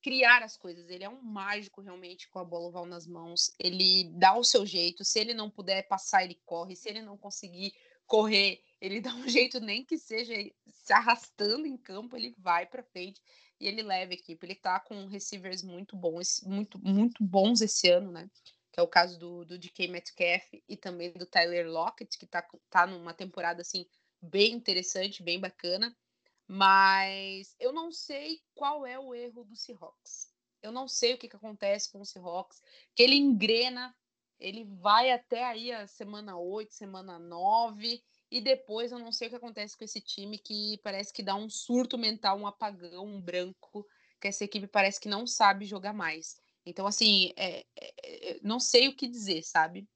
S1: criar as coisas. Ele é um mágico realmente com a bola oval nas mãos. Ele dá o seu jeito. Se ele não puder passar, ele corre. Se ele não conseguir correr, ele (laughs) dá um jeito, nem que seja se arrastando em campo, ele vai para frente e ele leva a equipe. Ele tá com receivers muito bons, muito, muito bons esse ano, né? Que é o caso do, do DK Metcalf e também do Tyler Lockett, que tá, tá numa temporada assim bem interessante, bem bacana. Mas eu não sei qual é o erro do Seahawks. Eu não sei o que, que acontece com o Seahawks, que ele engrena, ele vai até aí a semana 8, semana 9, e depois eu não sei o que acontece com esse time que parece que dá um surto mental, um apagão, um branco, que essa equipe parece que não sabe jogar mais. Então, assim, é, é, é não sei o que dizer, sabe,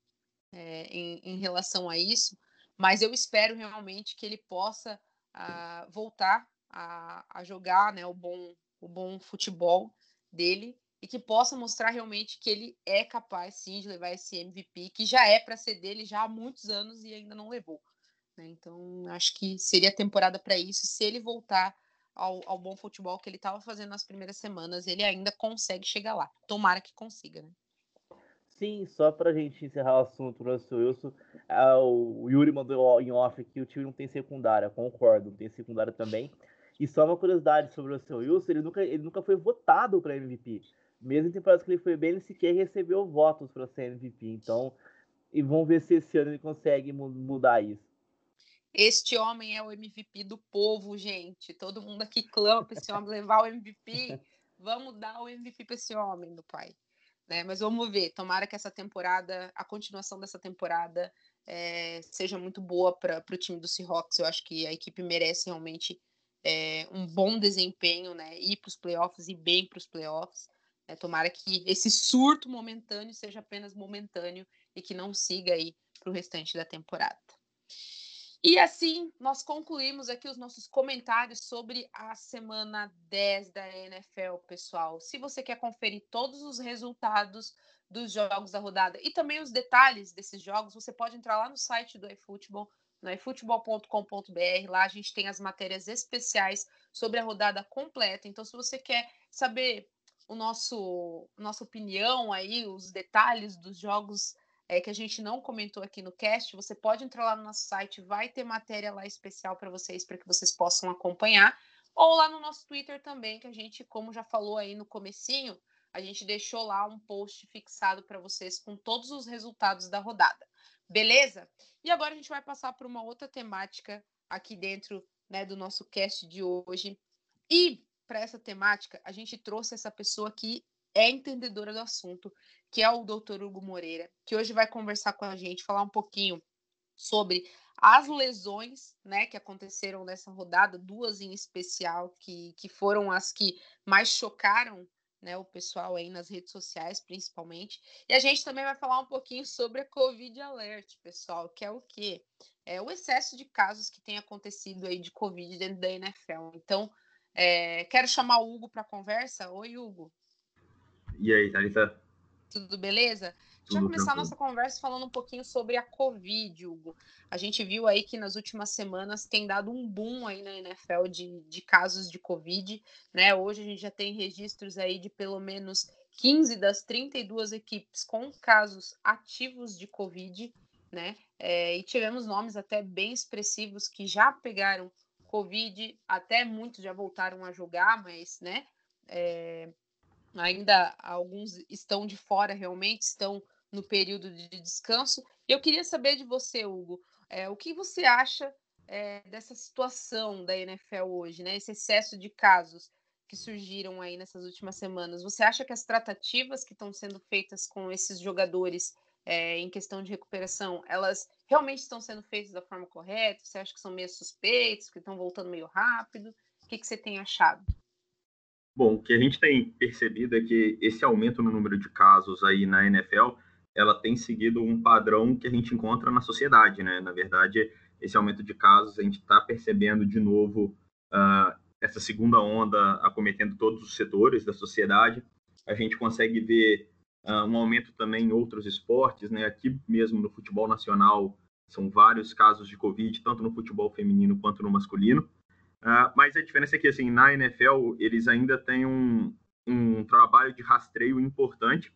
S1: é, em, em, relação a isso, mas eu espero realmente que ele possa uh, voltar a, a, jogar né, o, bom, o bom futebol dele e que possa mostrar realmente que ele é capaz, sim, de levar esse MVP, que já é para ser dele já há muitos anos e ainda não levou. Né? Então, acho que seria temporada para isso. Se ele voltar ao, ao bom futebol que ele estava fazendo nas primeiras semanas, ele ainda consegue chegar lá. Tomara que consiga, né?
S3: Sim, só para a gente encerrar o assunto Russell Wilson, é, o Yuri mandou em off que o time não tem secundária, concordo, não tem secundária também. E só uma curiosidade sobre o Russell Wilson, ele nunca, ele nunca foi votado para MVP. Mesmo em temporadas que ele foi bem, ele sequer recebeu votos para ser MVP. Então, e vamos ver se esse ano ele consegue mudar isso.
S1: Este homem é o MVP do povo, gente. Todo mundo aqui clama para esse homem levar o MVP. Vamos dar o MVP para esse homem, meu pai. Né? Mas vamos ver. Tomara que essa temporada, a continuação dessa temporada, é, seja muito boa para o time do Seahawks. Eu acho que a equipe merece realmente é, um bom desempenho, né? Ir para os playoffs e bem para os playoffs. É, tomara que esse surto momentâneo seja apenas momentâneo e que não siga aí para o restante da temporada. E assim, nós concluímos aqui os nossos comentários sobre a semana 10 da NFL, pessoal. Se você quer conferir todos os resultados dos jogos da rodada e também os detalhes desses jogos, você pode entrar lá no site do eFootball, no eFootball.com.br. Lá a gente tem as matérias especiais sobre a rodada completa. Então, se você quer saber o nosso nossa opinião aí, os detalhes dos jogos é, que a gente não comentou aqui no cast, você pode entrar lá no nosso site, vai ter matéria lá especial para vocês, para que vocês possam acompanhar, ou lá no nosso Twitter também, que a gente, como já falou aí no comecinho, a gente deixou lá um post fixado para vocês com todos os resultados da rodada. Beleza? E agora a gente vai passar para uma outra temática aqui dentro né, do nosso cast de hoje. E para essa temática, a gente trouxe essa pessoa que é entendedora do assunto, que é o Dr. Hugo Moreira, que hoje vai conversar com a gente, falar um pouquinho sobre as lesões, né, que aconteceram nessa rodada, duas em especial, que, que foram as que mais chocaram, né, o pessoal aí nas redes sociais, principalmente. E a gente também vai falar um pouquinho sobre a Covid Alert, pessoal, que é o quê? É o excesso de casos que tem acontecido aí de Covid dentro da NFL. Então, é, quero chamar o Hugo para conversa. Oi, Hugo.
S4: E aí, Thalita?
S1: Tudo beleza? A gente vai começar a nossa conversa falando um pouquinho sobre a Covid, Hugo. A gente viu aí que nas últimas semanas tem dado um boom aí na NFL de, de casos de Covid, né? Hoje a gente já tem registros aí de pelo menos 15 das 32 equipes com casos ativos de Covid, né? É, e tivemos nomes até bem expressivos que já pegaram Covid, até muitos já voltaram a jogar, mas, né, é, ainda alguns estão de fora realmente, estão no período de descanso. Eu queria saber de você, Hugo, é, o que você acha é, dessa situação da NFL hoje, né, esse excesso de casos que surgiram aí nessas últimas semanas. Você acha que as tratativas que estão sendo feitas com esses jogadores é, em questão de recuperação, elas realmente estão sendo feitas da forma correta? Você acha que são meio suspeitos, que estão voltando meio rápido? O que, que você tem achado?
S4: Bom, o que a gente tem percebido é que esse aumento no número de casos aí na NFL, ela tem seguido um padrão que a gente encontra na sociedade, né? Na verdade, esse aumento de casos, a gente está percebendo de novo uh, essa segunda onda acometendo todos os setores da sociedade. A gente consegue ver uh, um aumento também em outros esportes, né? Aqui mesmo no futebol nacional são vários casos de Covid, tanto no futebol feminino quanto no masculino. Uh, mas a diferença é que, assim, na NFL, eles ainda têm um, um trabalho de rastreio importante,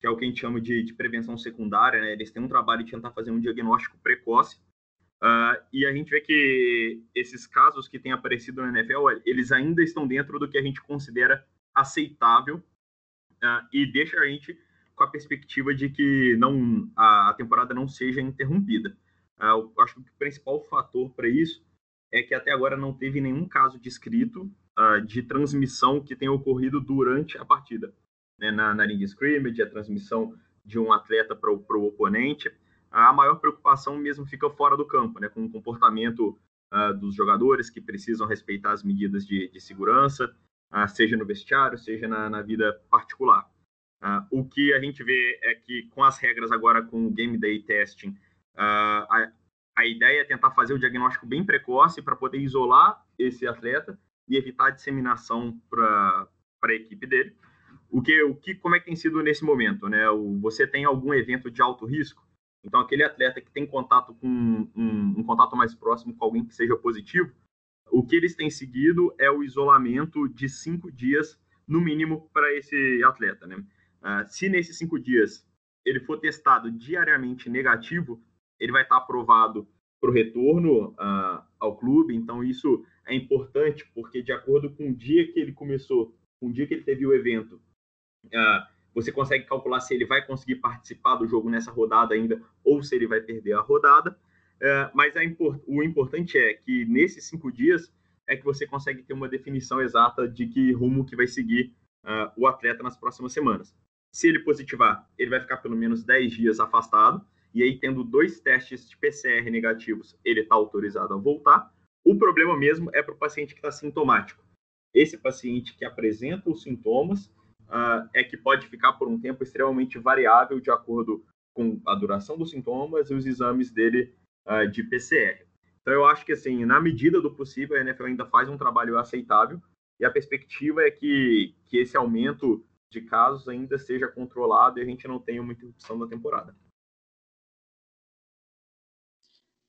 S4: que é o que a gente chama de, de prevenção secundária, né? Eles têm um trabalho de tentar fazer um diagnóstico precoce. Uh, e a gente vê que esses casos que têm aparecido na NFL, eles ainda estão dentro do que a gente considera aceitável uh, e deixa a gente com a perspectiva de que não a, temporada não seja interrompida. Eu acho que o principal fator para isso é que até agora não teve nenhum caso descrito uh, de transmissão que tenha ocorrido durante a partida. Né? Na, na linha de scrimmage, a transmissão de um atleta para o oponente. A maior preocupação mesmo fica fora do campo, né? com o comportamento uh, dos jogadores que precisam respeitar as medidas de, de segurança, uh, seja no vestiário, seja na, na vida particular. O que a gente vê é que com as regras agora com o Game Day Testing, uh, a, a ideia é tentar fazer o diagnóstico bem precoce para poder isolar esse atleta e evitar a disseminação para a equipe dele. O que, o que, como é que tem sido nesse momento, né? O, você tem algum evento de alto risco? Então, aquele atleta que tem contato com um, um, contato mais próximo com alguém que seja positivo, o que eles têm seguido é o isolamento de cinco dias, no mínimo, para esse atleta, né? Uh, se nesses cinco dias ele for testado diariamente negativo, ele vai estar aprovado para o retorno uh, ao clube. Então, isso é importante, porque de acordo com o dia que ele começou, com o dia que ele teve o evento, uh, você consegue calcular se ele vai conseguir participar do jogo nessa rodada ainda ou se ele vai perder a rodada. Uh, mas import o importante é que nesses cinco dias é que você consegue ter uma definição exata de que rumo que vai seguir o atleta nas próximas semanas. Se ele positivar, ele vai ficar pelo menos 10 dias afastado, e aí tendo dois testes de PCR negativos, ele está autorizado a voltar. O problema mesmo é para o paciente que está sintomático. Esse paciente que apresenta os sintomas uh, é que pode ficar por um tempo extremamente variável de acordo com a duração dos sintomas e os exames dele uh, de PCR. Então eu acho que assim, na medida do possível, a NFL ainda faz um trabalho aceitável e a perspectiva é que, que esse aumento de casos ainda seja controlado e a gente não tenha uma interrupção da temporada.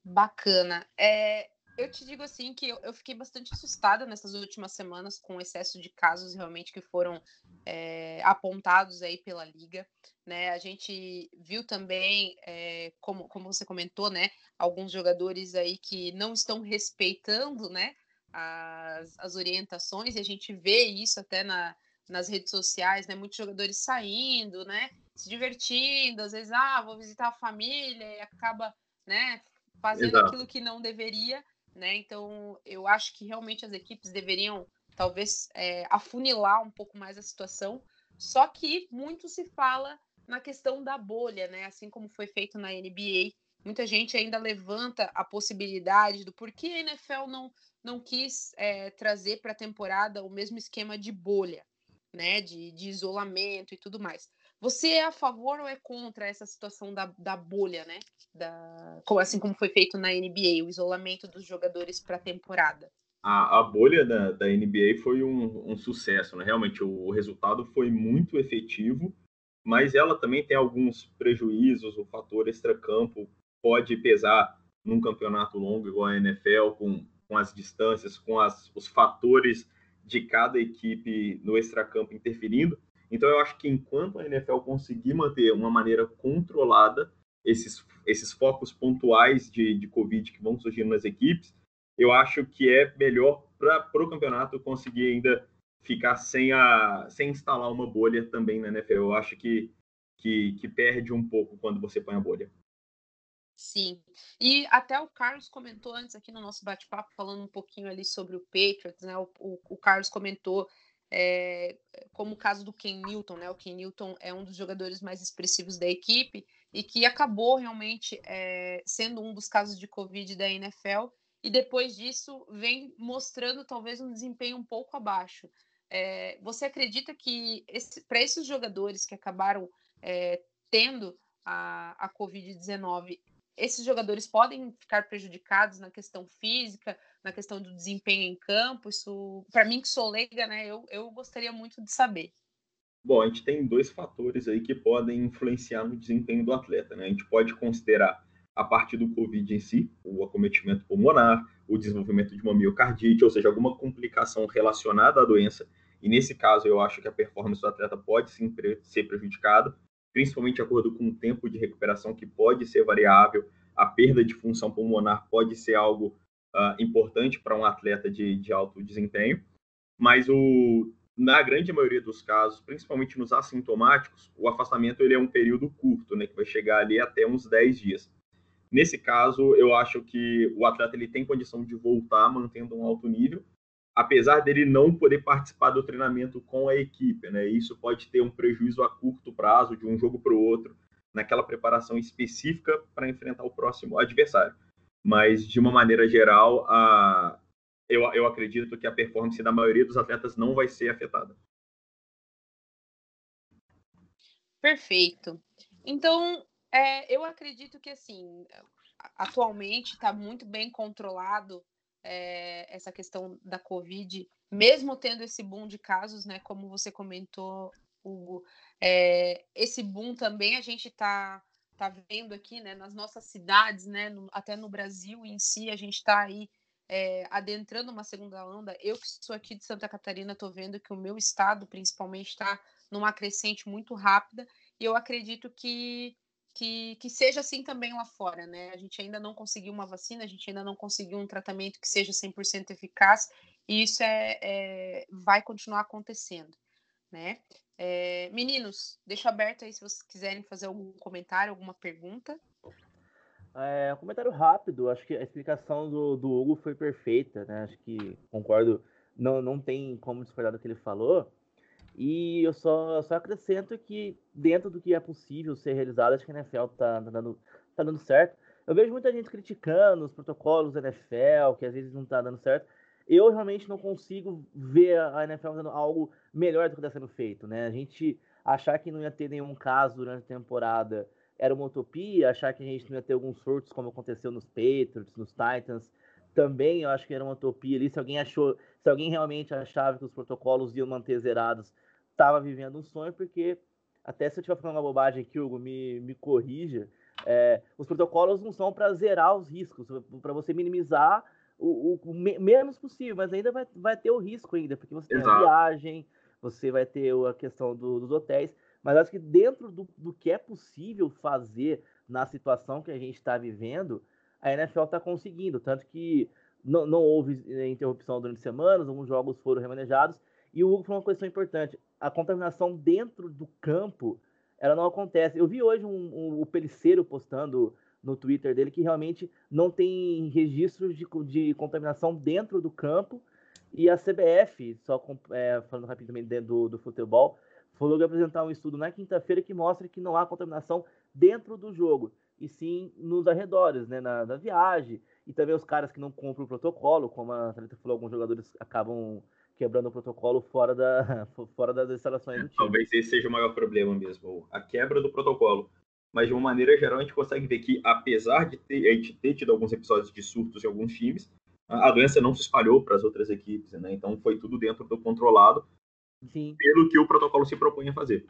S1: Bacana. É, eu te digo assim que eu, eu, fiquei bastante assustada nessas últimas semanas com o excesso de casos realmente que foram é, apontados aí pela liga, né? A gente viu também, é, como, como você comentou, né? Alguns jogadores aí que não estão respeitando, né? As, as orientações e a gente vê isso até na, nas redes sociais, né? Muitos jogadores saindo, né? Se divertindo, às vezes, ah, vou visitar a família e acaba, né? Fazendo Exato. aquilo que não deveria, né? Então, eu acho que realmente as equipes deveriam, talvez, é, afunilar um pouco mais a situação. Só que muito se fala na questão da bolha, né? Assim como foi feito na NBA, muita gente ainda levanta a possibilidade do porquê a NFL não, não quis é, trazer para a temporada o mesmo esquema de bolha, né? De, de isolamento e tudo mais. Você é a favor ou é contra essa situação da, da bolha, né? Da, assim como foi feito na NBA, o isolamento dos jogadores para a temporada?
S4: A, bolha da, da NBA foi um, um sucesso, né? Realmente, o, o resultado foi muito efetivo, mas ela também tem alguns prejuízos. O fator extracampo pode pesar num campeonato longo igual a NFL, com, com as distâncias, com as, os fatores de cada equipe no extracampo interferindo. Então, eu acho que enquanto a NFL conseguir manter uma maneira controlada esses, esses focos pontuais de, de Covid que vão surgindo nas equipes, eu acho que é melhor para o campeonato conseguir ainda ficar sem, a, sem instalar uma bolha também na NFL. Eu acho que, que, que perde um pouco quando você põe a bolha.
S1: Sim. E até o Carlos comentou antes aqui no nosso bate-papo, falando um pouquinho ali sobre o Patriots, né? O, o, o Carlos comentou é, como o caso do Ken Newton, né? O Ken Newton é um dos jogadores mais expressivos da equipe e que acabou realmente é, sendo um dos casos de Covid da NFL e depois disso vem mostrando talvez um desempenho um pouco abaixo. É, você acredita que esse, para esses jogadores que acabaram tendo a, a Covid-19, esses jogadores podem ficar prejudicados na questão física, na questão do desempenho em campo? Isso, para mim que sou leiga, né, eu, eu gostaria muito de saber.
S4: Bom, a gente tem dois fatores aí que podem influenciar no desempenho do atleta, né? A gente pode considerar a parte do Covid em si, o acometimento pulmonar, o desenvolvimento de uma miocardite, ou seja, alguma complicação relacionada à doença. E nesse caso, eu acho que a performance do atleta pode sim ser prejudicada, principalmente de acordo com o tempo de recuperação, que pode ser variável. A perda de função pulmonar pode ser algo uh, importante para um atleta de, de alto desempenho, mas o, na grande maioria dos casos, principalmente nos assintomáticos, o afastamento ele é um período curto, né, que vai chegar ali até uns 10 dias. Nesse caso, eu acho que o atleta ele tem condição de voltar mantendo um alto nível, apesar dele não poder participar do treinamento com a equipe, né? Isso pode ter um prejuízo a curto prazo de um jogo para o outro, naquela preparação específica para enfrentar o próximo adversário mas de uma maneira geral, a, eu, eu acredito que a performance da maioria dos atletas não vai ser afetada.
S1: Perfeito. Então, é, eu acredito que, assim, atualmente está muito bem controlado é, essa questão da Covid, mesmo tendo esse boom de casos, né? Como você comentou, Hugo, é, esse boom também a gente está tá vendo aqui, né? Nas nossas cidades, né? No, até no Brasil em si, a gente está aí é, adentrando uma segunda onda. Eu que sou aqui de Santa Catarina, estou vendo que o meu estado, principalmente, está numa crescente muito rápida. E eu acredito que que, que seja assim também lá fora, né? A gente ainda não conseguiu uma vacina, a gente ainda não conseguiu um tratamento que seja 100% eficaz, e isso é, é, vai continuar acontecendo, né? É, meninos, deixo aberto aí se vocês quiserem fazer algum comentário, alguma pergunta.
S3: É, um comentário rápido, acho que a explicação do, do Hugo foi perfeita, né? Acho que concordo, não, não tem como discordar do que ele falou. E eu só, só acrescento que, dentro do que é possível ser realizado, acho que a NFL tá, tá, dando, tá dando certo. Eu vejo muita gente criticando os protocolos da NFL, que às vezes não tá dando certo. Eu realmente não consigo ver a NFL fazendo algo melhor do que está sendo feito, né? A gente achar que não ia ter nenhum caso durante a temporada era uma utopia, achar que a gente não ia ter alguns surtos como aconteceu nos Patriots, nos Titans, também eu acho que era uma utopia ali. Se alguém achou, se alguém realmente achava que os protocolos iam manter zerados, estava vivendo um sonho, porque até se eu estiver falando uma bobagem aqui, Hugo, me, me corrija. É, os protocolos não são para zerar os riscos, para você minimizar o, o, o, menos possível, mas ainda vai, vai ter o risco ainda, porque você Exato. tem a viagem, você vai ter a questão do, dos hotéis, mas acho que dentro do, do que é possível fazer na situação que a gente está vivendo, a NFL está conseguindo, tanto que não, não houve eh, interrupção durante semanas, alguns jogos foram remanejados, e o Hugo falou uma questão importante, a contaminação dentro do campo, ela não acontece. Eu vi hoje um, um, o Peliceiro postando no Twitter dele que realmente não tem registros de, de contaminação dentro do campo, e a CBF, só é, falando rapidamente do, do futebol, falou que apresentar um estudo na quinta-feira que mostra que não há contaminação dentro do jogo e sim nos arredores, né, na, na viagem, e também os caras que não cumprem o protocolo, como a Thalita falou, alguns jogadores acabam quebrando o protocolo fora, da, (laughs) fora das instalações do time.
S4: Talvez esse seja o maior problema mesmo, a quebra do protocolo. Mas de uma maneira geral, a gente consegue ver que, apesar de ter, a gente ter tido alguns episódios de surtos em alguns times, a doença não se espalhou para as outras equipes, né? Então foi tudo dentro do controlado, Sim. pelo que o protocolo se propõe a fazer.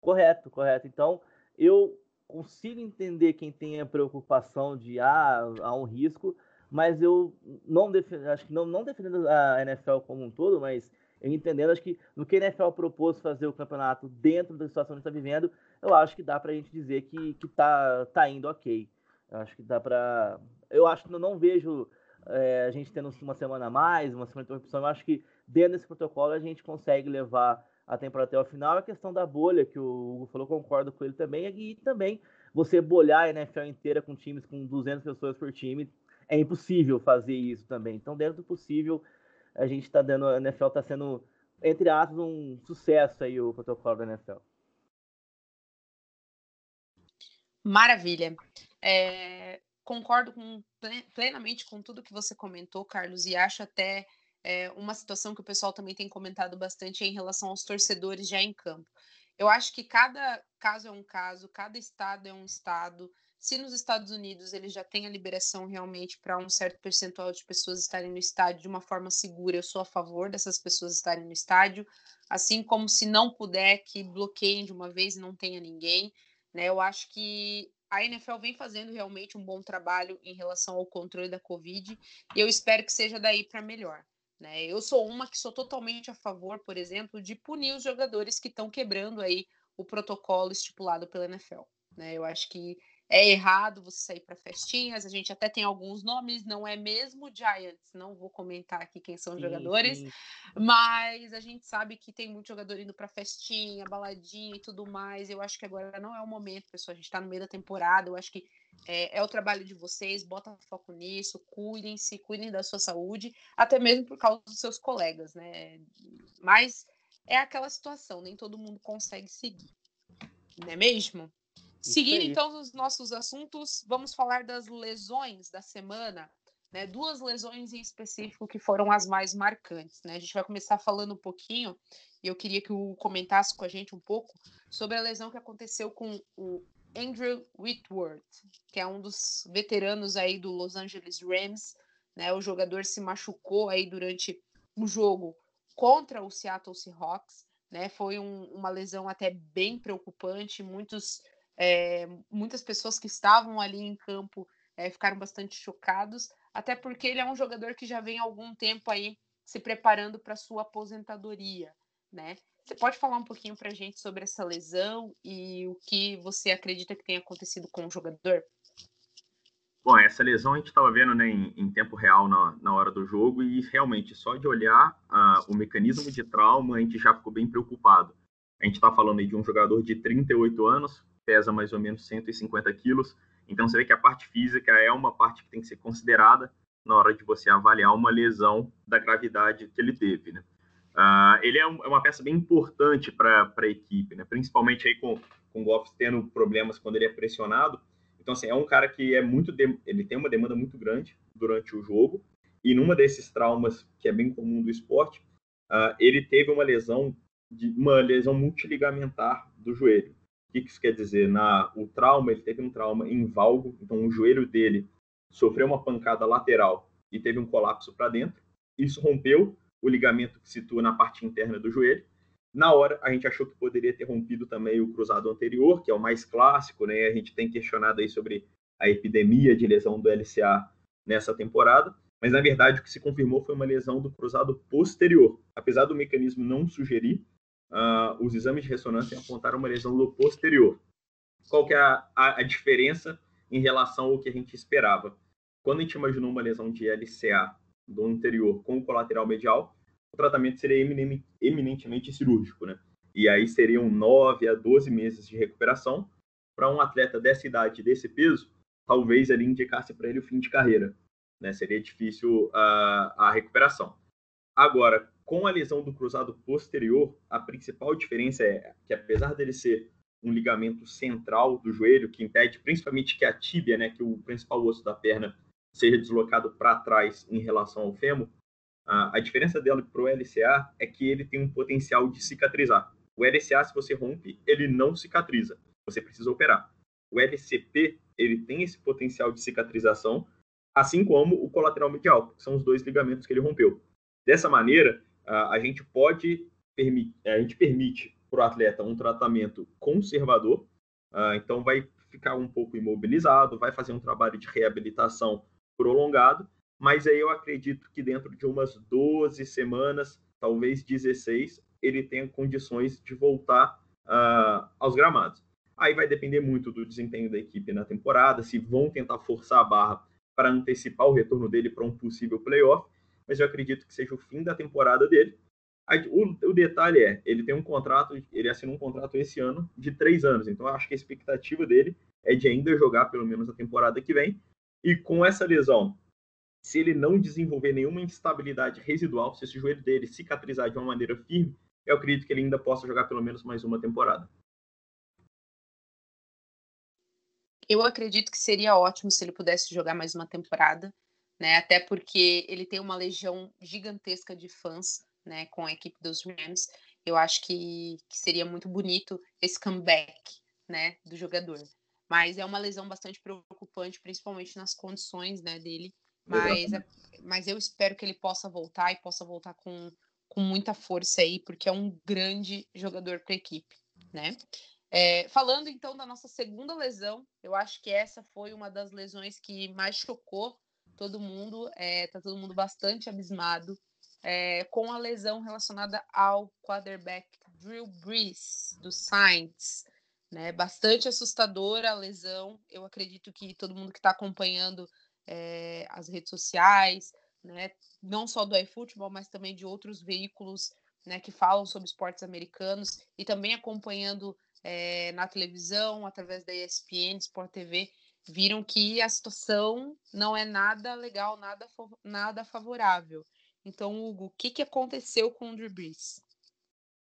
S3: Correto, correto. Então, eu consigo entender quem tem a preocupação de ah, há um risco, mas eu não defendo, acho que não, não defendendo a NFL como um todo, mas entendendo, acho que no que a NFL propôs fazer o campeonato dentro da situação que está vivendo, eu acho que dá para a gente dizer que, que tá, tá indo ok. Eu acho que dá para. Eu acho que eu não vejo é, a gente tendo uma semana a mais, uma semana de interrupção. Eu acho que dentro desse protocolo a gente consegue levar a temporada até o final. A questão da bolha, que o Hugo falou, concordo com ele também. E também você bolhar a NFL inteira com times com 200 pessoas por time, é impossível fazer isso também. Então, dentro do possível, a gente está dando, a NFL está sendo, entre aspas, um sucesso aí o protocolo da NFL.
S1: Maravilha. É, concordo com, plenamente com tudo que você comentou, Carlos, e acho até é, uma situação que o pessoal também tem comentado bastante é em relação aos torcedores já em campo. Eu acho que cada caso é um caso, cada estado é um estado. Se nos Estados Unidos eles já têm a liberação realmente para um certo percentual de pessoas estarem no estádio de uma forma segura, eu sou a favor dessas pessoas estarem no estádio, assim como se não puder que bloqueiem de uma vez e não tenha ninguém, né? Eu acho que a NFL vem fazendo realmente um bom trabalho em relação ao controle da Covid e eu espero que seja daí para melhor. Né? Eu sou uma que sou totalmente a favor, por exemplo, de punir os jogadores que estão quebrando aí o protocolo estipulado pela NFL. Né? Eu acho que é errado você sair para festinhas. A gente até tem alguns nomes, não é mesmo Giants, não vou comentar aqui quem são os sim, jogadores, sim. mas a gente sabe que tem muito jogador indo para festinha, baladinha e tudo mais. Eu acho que agora não é o momento, pessoal. A gente está no meio da temporada. Eu acho que é, é, o trabalho de vocês, bota foco nisso, cuidem-se, cuidem da sua saúde, até mesmo por causa dos seus colegas, né? Mas é aquela situação, nem todo mundo consegue seguir, não é mesmo? Seguindo então os nossos assuntos, vamos falar das lesões da semana. né, duas lesões em específico que foram as mais marcantes. Né? A gente vai começar falando um pouquinho, e eu queria que o comentasse com a gente um pouco sobre a lesão que aconteceu com o Andrew Whitworth, que é um dos veteranos aí do Los Angeles Rams. Né? O jogador se machucou aí durante o jogo contra o Seattle Seahawks. Né? Foi um, uma lesão até bem preocupante. Muitos, é, muitas pessoas que estavam ali em campo é, ficaram bastante chocados até porque ele é um jogador que já vem há algum tempo aí se preparando para sua aposentadoria, né? Você pode falar um pouquinho para a gente sobre essa lesão e o que você acredita que tenha acontecido com o jogador?
S4: Bom, essa lesão a gente estava vendo né, em, em, tempo real na, na hora do jogo e realmente só de olhar uh, o mecanismo de trauma a gente já ficou bem preocupado. A gente está falando aí de um jogador de 38 anos, pesa mais ou menos 150 quilos, então você vê que a parte física é uma parte que tem que ser considerada na hora de você avaliar uma lesão da gravidade que ele teve, né? Uh, ele é, um, é, uma peça bem importante para a equipe, né? principalmente aí com, com o tendo problemas quando ele é pressionado. Então, assim, é um cara que é muito de, ele tem uma demanda muito grande durante o jogo, e numa desses traumas que é bem comum do esporte, uh, ele teve uma lesão, de, uma lesão multiligamentar do joelho que isso quer dizer? Na, o trauma, ele teve um trauma em valgo, então o joelho dele sofreu uma pancada lateral e teve um colapso para dentro. Isso rompeu o ligamento que situa na parte interna do joelho. Na hora, a gente achou que poderia ter rompido também o cruzado anterior, que é o mais clássico, né? A gente tem questionado aí sobre a epidemia de lesão do LCA nessa temporada, mas na verdade o que se confirmou foi uma lesão do cruzado posterior. Apesar do mecanismo não sugerir, uh, os exames de ressonância apontaram uma lesão no posterior. Qual que é a, a, a, diferença em relação ao que a gente esperava? Quando a gente imaginou uma lesão de LCA do anterior com o colateral medial, o tratamento seria eminentemente cirúrgico, né? E aí seriam 9 a 12 meses de recuperação. Para um atleta dessa idade, desse peso, talvez ele indicasse para ele o fim de carreira. Né? Seria difícil uh, a recuperação. Agora, com a lesão do cruzado posterior, a principal diferença é que, apesar dele ser um ligamento central do joelho, que impede principalmente que a tíbia, né, que o principal osso da perna, seja deslocado para trás em relação ao fêmur, a, a diferença dela para o LCA é que ele tem um potencial de cicatrizar. O LCA, se você rompe, ele não cicatriza, você precisa operar. O LCP, ele tem esse potencial de cicatrização, assim como o colateral medial, que são os dois ligamentos que ele rompeu. Dessa maneira, a gente pode a gente permite para o atleta um tratamento conservador, então vai ficar um pouco imobilizado, vai fazer um trabalho de reabilitação prolongado, mas aí eu acredito que dentro de umas 12 semanas, talvez 16, ele tenha condições de voltar uh, aos gramados. Aí vai depender muito do desempenho da equipe na temporada, se vão tentar forçar a barra para antecipar o retorno dele para um possível playoff, mas eu acredito que seja o fim da temporada dele. O, o, detalhe é, ele tem um contrato, ele assinou um contrato esse ano de três anos, então eu acho que a expectativa dele é de ainda jogar pelo menos a temporada que vem. E com essa lesão, se ele não desenvolver nenhuma instabilidade residual, se esse joelho dele cicatrizar de uma maneira firme, eu acredito que ele ainda possa jogar pelo menos mais uma temporada.
S1: Eu acredito que seria ótimo se ele pudesse jogar mais uma temporada né? Até porque ele tem uma legião gigantesca de fãs, né? Com a equipe dos Rams. Eu acho que, que seria muito bonito esse comeback, né? Do jogador. Mas é uma lesão bastante preocupante, principalmente nas condições, né? Dele. Mas, é, mas eu espero que ele possa voltar e possa voltar com, com muita força aí, porque é um grande jogador para a equipe, né? É, falando então da nossa segunda lesão, eu acho que essa foi uma das lesões que mais chocou todo mundo, é, tá todo mundo bastante abismado é, com a lesão relacionada ao quarterback Drew Brees, do Saints. Né? Bastante assustadora a lesão. Eu acredito que todo mundo que está acompanhando é, as redes sociais, né? não só do iFootball, mas também de outros veículos né, que falam sobre esportes americanos e também acompanhando é, na televisão, através da ESPN, Sport TV, viram que a situação não é nada legal, nada, nada favorável. Então, Hugo, o que, que aconteceu com o Drew Brees?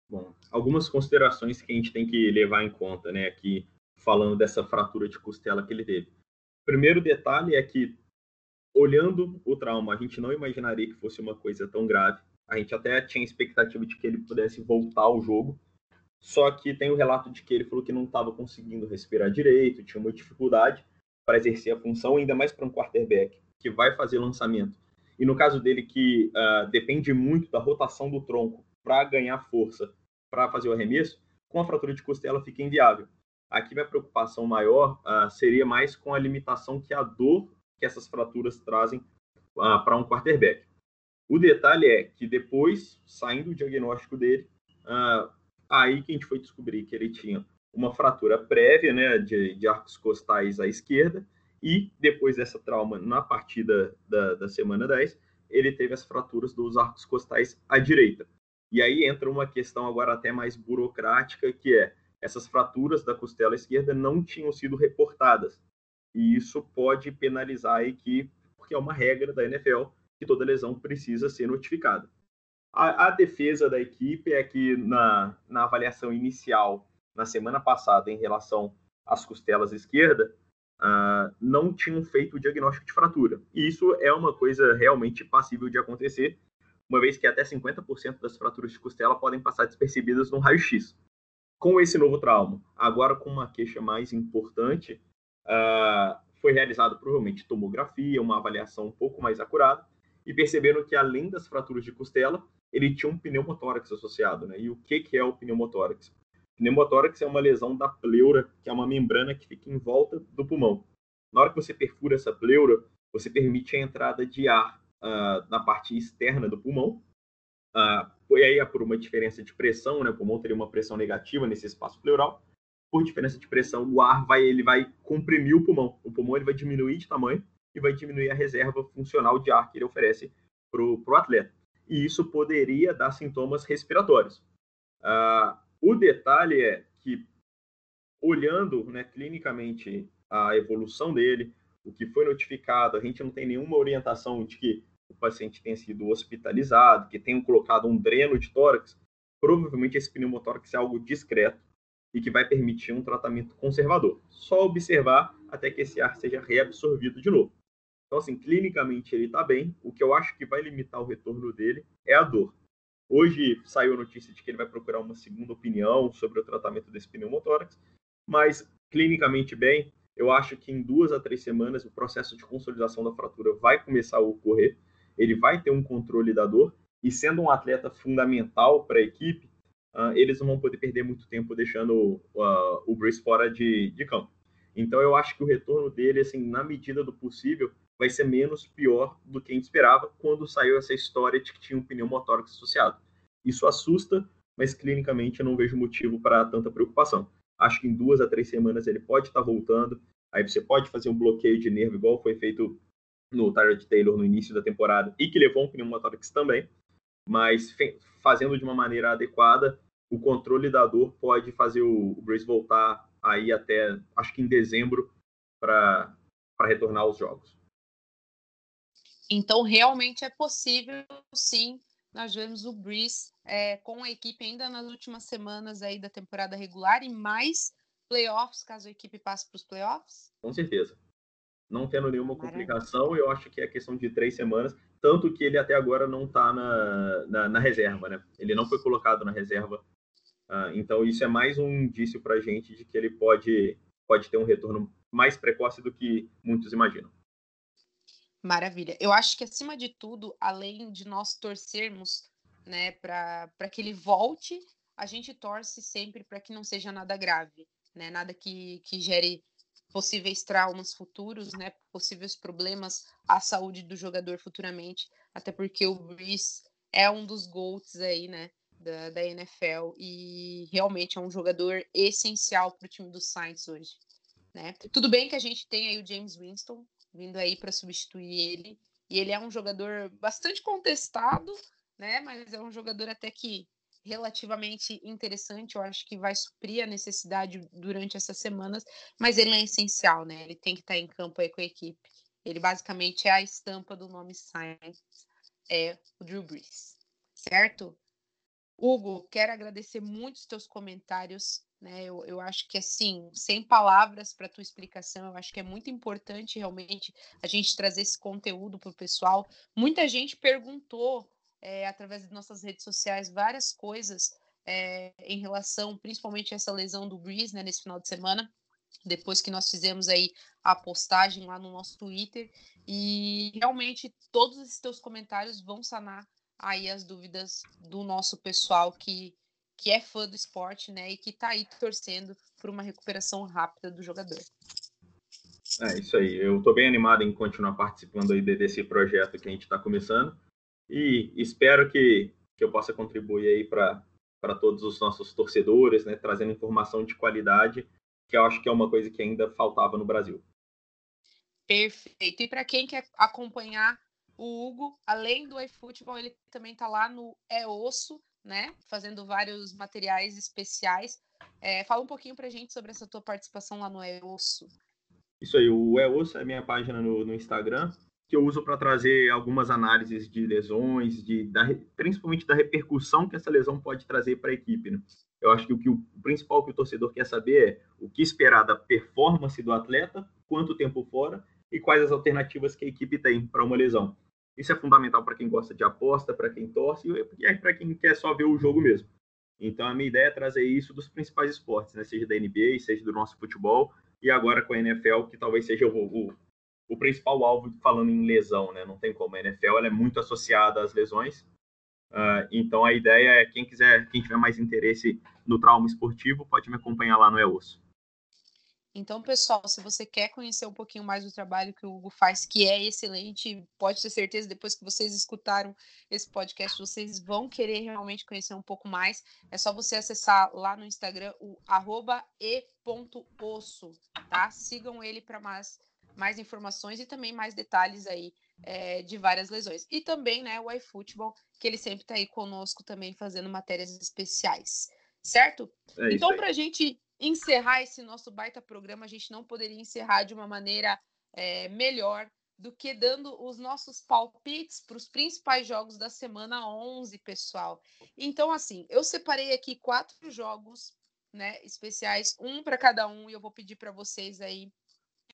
S4: Bom, algumas considerações que a gente tem que levar em conta, né, aqui falando dessa fratura de costela que ele teve. Primeiro detalhe é que olhando o trauma, a gente não imaginaria que fosse uma coisa tão grave. A gente até tinha expectativa de que ele pudesse voltar ao jogo, só que tem o relato de que ele falou que não estava conseguindo respirar direito, tinha uma dificuldade para exercer a função, ainda mais para um quarterback que vai fazer lançamento. E no caso dele, que uh, depende muito da rotação do tronco para ganhar força para fazer o arremesso, com a fratura de costela fica inviável. Aqui minha preocupação maior uh, seria mais com a limitação que a dor que essas fraturas trazem uh, para um quarterback. O detalhe é que depois, saindo o diagnóstico dele, aí que a gente foi descobrir que ele tinha uma fratura prévia né, de, de arcos costais à esquerda, e depois dessa trauma, na partida da, da semana 10, ele teve as fraturas dos arcos costais à direita. E aí entra uma questão agora até mais burocrática, que é essas fraturas da costela esquerda não tinham sido reportadas. E isso pode penalizar a equipe, porque é uma regra da NFL que toda lesão precisa ser notificada. A, a defesa da equipe é que na, na avaliação inicial na semana passada em relação às costelas esquerda, uh, não tinham feito o diagnóstico de fratura. E isso é uma coisa realmente passível de acontecer, uma vez que até 50% das fraturas de costela podem passar despercebidas no raio-x. Com esse novo trauma, agora com uma queixa mais importante, uh, foi realizada provavelmente tomografia, uma avaliação um pouco mais acurada, e perceberam que além das fraturas de costela, ele tinha um pneumotórax associado. Né? E o que, que é o pneumotórax? Pneumotórax é uma lesão da pleura, que é uma membrana que fica em volta do pulmão. Na hora que você perfura essa pleura, você permite a entrada de ar uh, na parte externa do pulmão. Uh, e aí é por uma diferença de pressão, né? O pulmão teria uma pressão negativa nesse espaço pleural. Por diferença de pressão, o ar vai ele vai comprimir o pulmão. O pulmão ele vai diminuir de tamanho e vai diminuir a reserva funcional de ar que ele oferece para o atleta. E isso poderia dar sintomas respiratórios. Uh, o detalhe é que, olhando né, clinicamente a evolução dele, o que foi notificado, a gente não tem nenhuma orientação de que o paciente tenha sido hospitalizado, que tenham colocado um dreno de tórax, provavelmente esse pneumotórax é algo discreto e que vai permitir um tratamento conservador. Só observar até que esse ar seja reabsorvido de novo. Então, assim, clinicamente ele está bem. O que eu acho que vai limitar o retorno dele é a dor. Hoje saiu a notícia de que ele vai procurar uma segunda opinião sobre o tratamento desse pneumotórax, mas clinicamente bem, eu acho que em duas a três semanas o processo de consolidação da fratura vai começar a ocorrer, ele vai ter um controle da dor, e sendo um atleta fundamental para a equipe, uh, eles não vão poder perder muito tempo deixando uh, o Bruce fora de, de campo. Então eu acho que o retorno dele, assim, na medida do possível, vai ser menos pior do que a gente esperava quando saiu essa história de que tinha um pneumotórax associado. Isso assusta, mas clinicamente eu não vejo motivo para tanta preocupação. Acho que em duas a três semanas ele pode estar tá voltando, aí você pode fazer um bloqueio de nervo igual foi feito no Tyrod Taylor no início da temporada e que levou um pneumotórax também, mas fazendo de uma maneira adequada, o controle da dor pode fazer o Brace voltar aí até, acho que em dezembro, para retornar aos jogos.
S1: Então, realmente é possível, sim, nós vemos o Breeze é, com a equipe ainda nas últimas semanas aí da temporada regular e mais playoffs, caso a equipe passe para os playoffs?
S4: Com certeza. Não tendo nenhuma complicação, eu acho que é questão de três semanas, tanto que ele até agora não está na, na, na, reserva, né? Ele não foi colocado na reserva. Uh, então, isso é mais um indício para a gente de que ele pode, pode ter um retorno mais precoce do que muitos imaginam.
S1: Maravilha. Eu acho que, acima de tudo, além de nós torcermos né, para que ele volte, a gente torce sempre para que não seja nada grave, né, nada que, que gere possíveis traumas futuros, né, possíveis problemas à saúde do jogador futuramente, até porque o Brees é um dos GOATs aí, né, da, da NFL e realmente é um jogador essencial para o time do Saints hoje. Né? Tudo bem que a gente tem aí o James Winston, vindo aí para substituir ele. E ele é um jogador bastante contestado, né? Mas é um jogador até que relativamente interessante. Eu acho que vai suprir a necessidade durante essas semanas, mas ele é essencial, né? Ele tem que estar tá em campo aí com a equipe. Ele basicamente é a estampa do nome Science, é o Drew Brees, certo? Hugo, quero agradecer muito os teus comentários né? Eu, eu acho que assim, sem palavras para tua explicação, eu acho que é muito importante realmente a gente trazer esse conteúdo para o pessoal. Muita gente perguntou é, através de nossas redes sociais várias coisas é, em relação, principalmente a essa lesão do Breeze, né, nesse final de semana, depois que nós fizemos aí a postagem lá no nosso Twitter. E realmente todos esses teus comentários vão sanar aí as dúvidas do nosso pessoal que que é fã do esporte, né, e que está aí torcendo por uma recuperação rápida do jogador.
S4: É isso aí. Eu estou bem animado em continuar participando aí desse projeto que a gente está começando e espero que, que eu possa contribuir aí para para todos os nossos torcedores, né, trazendo informação de qualidade, que eu acho que é uma coisa que ainda faltava no Brasil.
S1: Perfeito. E para quem quer acompanhar o Hugo, além do iFootball, ele também está lá no É Osso, né? Fazendo vários materiais especiais. É, fala um pouquinho pra gente sobre essa tua participação lá no É Osso.
S4: Isso aí, o É Osso é minha página no, no Instagram, que eu uso para trazer algumas análises de lesões, de, da, principalmente da repercussão que essa lesão pode trazer para a equipe. Né? Eu acho que o, que o principal que o torcedor quer saber é o que esperar da performance do atleta, quanto tempo fora e quais as alternativas que a equipe tem para uma lesão. Isso é fundamental para quem gosta de aposta, para quem torce e é para quem quer só ver o jogo mesmo. Então, a minha ideia é trazer isso dos principais esportes, né? seja da NBA, seja do nosso futebol, e agora com a NFL, que talvez seja o, o, o principal alvo falando em lesão, né? Não tem como. A NFL é muito associada às lesões. Uh, então, a ideia é quem quiser, quem tiver mais interesse no trauma esportivo, pode me acompanhar lá no É.
S1: Então, pessoal, se você quer conhecer um pouquinho mais do trabalho que o Hugo faz, que é excelente, pode ter certeza, depois que vocês escutaram esse podcast, vocês vão querer realmente conhecer um pouco mais. É só você acessar lá no Instagram o e.osso, tá? Sigam ele para mais, mais informações e também mais detalhes aí é, de várias lesões. E também, né, o iFootball, que ele sempre está aí conosco também fazendo matérias especiais, certo? É então, para a gente encerrar esse nosso baita programa, a gente não poderia encerrar de uma maneira é, melhor do que dando os nossos palpites para os principais jogos da semana 11, pessoal. Então, assim, eu separei aqui quatro jogos né, especiais, um para cada um, e eu vou pedir para vocês aí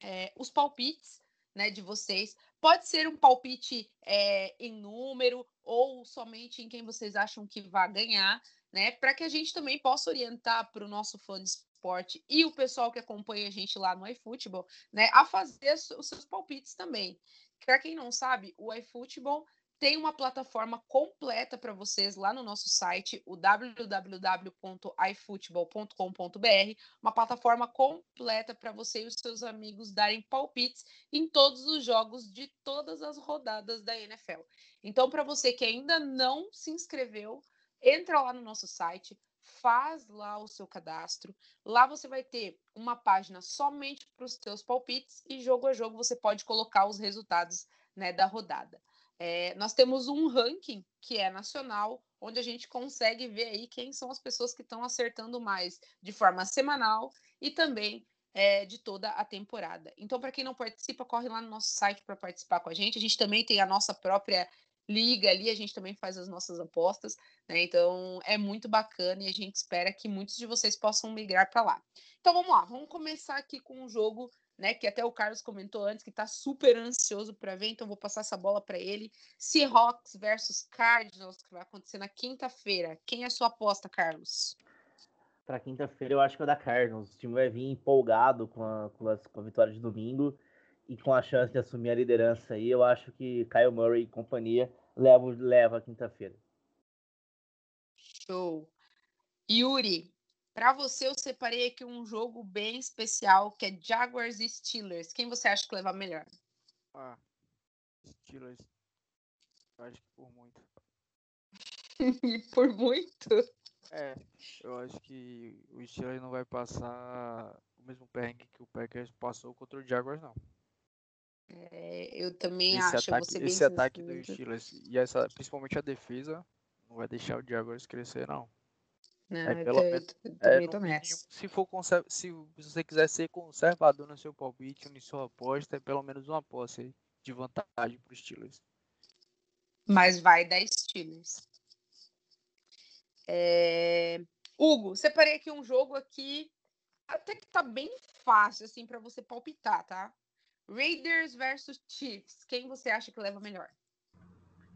S1: é, os palpites né, de vocês. Pode ser um palpite é, em número ou somente em quem vocês acham que vai ganhar, né? Para que a gente também possa orientar para o nosso fã de esporte e o pessoal que acompanha a gente lá no iFootball, né, a fazer os seus palpites também. Para quem não sabe, o iFootball tem uma plataforma completa para vocês lá no nosso site, o www.ifootball.com.br, uma plataforma completa para você e os seus amigos darem palpites em todos os jogos de todas as rodadas da NFL. Então, para você que ainda não se inscreveu, entra lá no nosso site, faz lá o seu cadastro. Lá você vai ter uma página somente para os seus palpites e jogo a jogo você pode colocar os resultados né, da rodada. É, nós temos um ranking que é nacional, onde a gente consegue ver aí quem são as pessoas que estão acertando mais de forma semanal e também é, de toda a temporada. Então, para quem não participa, corre lá no nosso site para participar com a gente. A gente também tem a nossa própria liga ali, a gente também faz as nossas apostas, né? Então é muito bacana e a gente espera que muitos de vocês possam migrar para lá. Então vamos lá, vamos começar aqui com um jogo, né? Que até o Carlos comentou antes que está super ansioso para ver, então vou passar essa bola para ele. Seahawks versus Cardinals, que vai acontecer na quinta-feira. Quem é a sua aposta, Carlos?
S3: Para quinta-feira eu acho que é da Cardinals. O time vai vir empolgado com a, com a, com a vitória de domingo e com a chance de assumir a liderança aí, eu acho que Kyle Murray e companhia levam leva quinta-feira.
S1: Show. Yuri, para você eu separei aqui um jogo bem especial que é Jaguars e Steelers. Quem você acha que leva melhor?
S2: Ah, Steelers. Eu acho que por muito. (laughs)
S1: e por muito?
S2: É, eu acho que o Steelers não vai passar o mesmo perrengue que o Packers passou contra o Jaguars, não.
S1: É, eu também esse acho
S2: ataque, Esse ataque do Steelers e essa, principalmente a defesa não vai deixar o Jaguars crescer, não.
S1: Não, é, pelo eu, menos, eu, eu é, mínimo,
S2: se for se você quiser ser conservador no seu palpite, no sua aposta, é pelo menos uma aposta de vantagem para os Steelers.
S1: Mas vai dar Steelers. É... Hugo, separei aqui um jogo aqui até que tá bem fácil assim para você palpitar, tá? Raiders versus Chiefs. Quem você acha que leva melhor?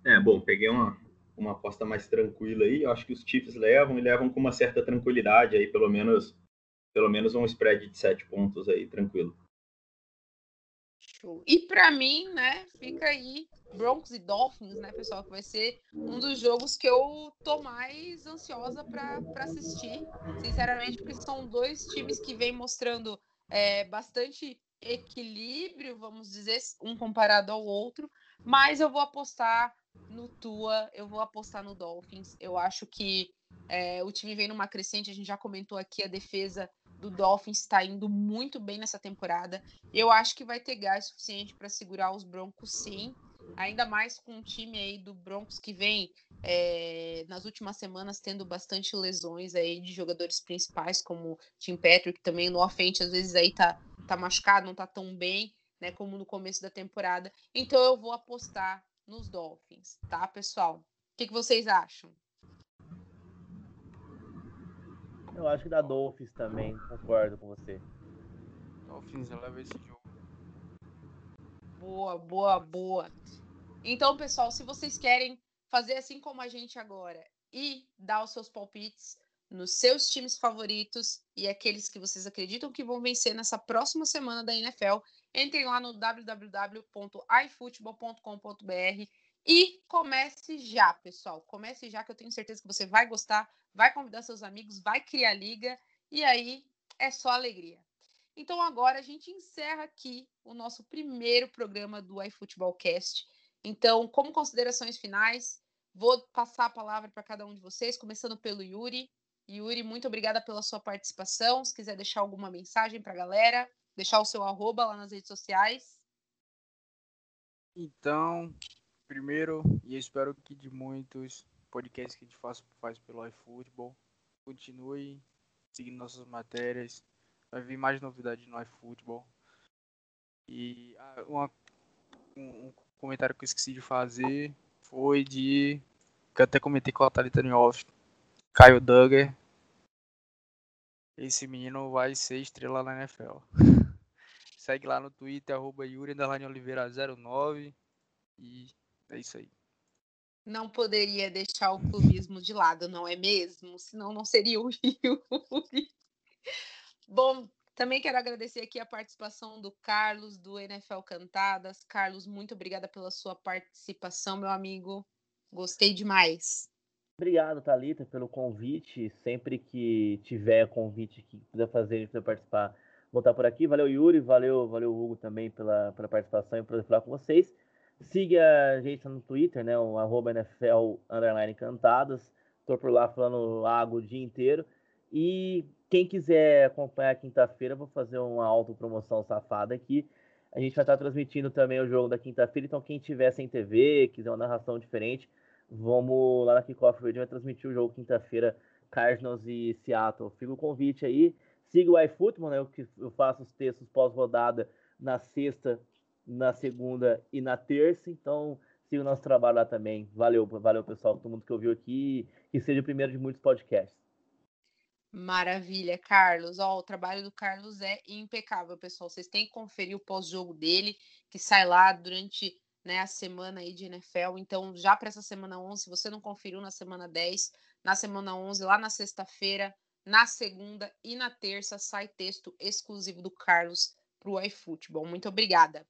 S4: É, bom, peguei uma, uma aposta mais tranquila aí. Eu acho que os Chiefs levam e levam com uma certa tranquilidade aí, pelo menos pelo menos um spread de sete pontos aí, tranquilo.
S1: Show. E para mim, né, fica aí Broncos e Dolphins, né, pessoal, que vai ser um dos jogos que eu tô mais ansiosa para assistir, sinceramente, porque são dois times que vêm mostrando é, bastante equilíbrio, vamos dizer, um comparado ao outro, mas eu vou apostar no Tua, eu vou apostar no Dolphins. Eu acho que é, o time vem numa crescente, a gente já comentou aqui, a defesa do Dolphins está indo muito bem nessa temporada. Eu acho que vai ter gás suficiente para segurar os Broncos, sim. Ainda mais com um time aí do Broncos que vem é, nas últimas semanas tendo bastante lesões aí de jogadores principais, como Tim Patrick também no offense, às vezes aí tá, tá machucado, não tá tão bem, né, como no começo da temporada. Então eu vou apostar nos Dolphins, tá, pessoal? O que, que vocês acham?
S3: Eu acho que dá Dolphins também, concordo com você.
S2: Dolphins leva esse jogo.
S1: Boa, boa, boa. Então, pessoal, se vocês querem fazer assim como a gente agora e dar os seus palpites nos seus times favoritos e aqueles que vocês acreditam que vão vencer nessa próxima semana da NFL, entrem lá no www.ifootball.com.br e comece já, pessoal. Comece já, que eu tenho certeza que você vai gostar, vai convidar seus amigos, vai criar liga e aí é só alegria. Então agora a gente encerra aqui o nosso primeiro programa do iFootballcast. Então, como considerações finais, vou passar a palavra para cada um de vocês, começando pelo Yuri. Yuri, muito obrigada pela sua participação. Se quiser deixar alguma mensagem para a galera, deixar o seu arroba lá nas redes sociais.
S2: Então, primeiro, e espero que de muitos podcasts que a gente faz, faz pelo iFootball, continue seguindo nossas matérias. Vai vir mais novidades no iFootball. E ah, uma, um, um, comentário que eu esqueci de fazer foi de. que eu até comentei com a Thalita off. Caio Duggar. Esse menino vai ser estrela na NFL. (laughs) Segue lá no Twitter, arroba Yuri Oliveira 09. E é isso aí.
S1: Não poderia deixar o clubismo de lado, não é mesmo? Senão não seria o (laughs) Yuri. Bom, também quero agradecer aqui a participação do Carlos, do NFL Cantadas. Carlos, muito obrigada pela sua participação, meu amigo. Gostei demais.
S3: Obrigado, Thalita, pelo convite. Sempre que tiver convite que quiser fazer, quiser participar, voltar por aqui. Valeu, Yuri. Valeu, valeu, Hugo, também pela, pela participação e por falar com vocês. Siga a gente no Twitter, né? O arroba NFL Cantadas. Estou por lá falando água o dia inteiro. E quem quiser acompanhar quinta-feira, vou fazer uma autopromoção safada aqui. A gente vai estar transmitindo também o jogo da quinta-feira, então quem tiver sem TV, quiser uma narração diferente, vamos lá na Kickoff Radio, vai transmitir o jogo quinta-feira, Cardinals e Seattle. Fica o convite aí. Siga o iFootball, né? Eu, eu faço os textos pós-rodada na sexta na segunda e na terça. Então, siga o nosso trabalho lá também. Valeu, valeu, pessoal, todo mundo que ouviu aqui. Que seja o primeiro de muitos podcasts.
S1: Maravilha, Carlos. Ó, o trabalho do Carlos é impecável, pessoal. Vocês têm que conferir o pós-jogo dele, que sai lá durante né, a semana aí de NFL. Então, já para essa semana 11, se você não conferiu na semana 10, na semana 11, lá na sexta-feira, na segunda e na terça, sai texto exclusivo do Carlos para o iFootball. Muito obrigada.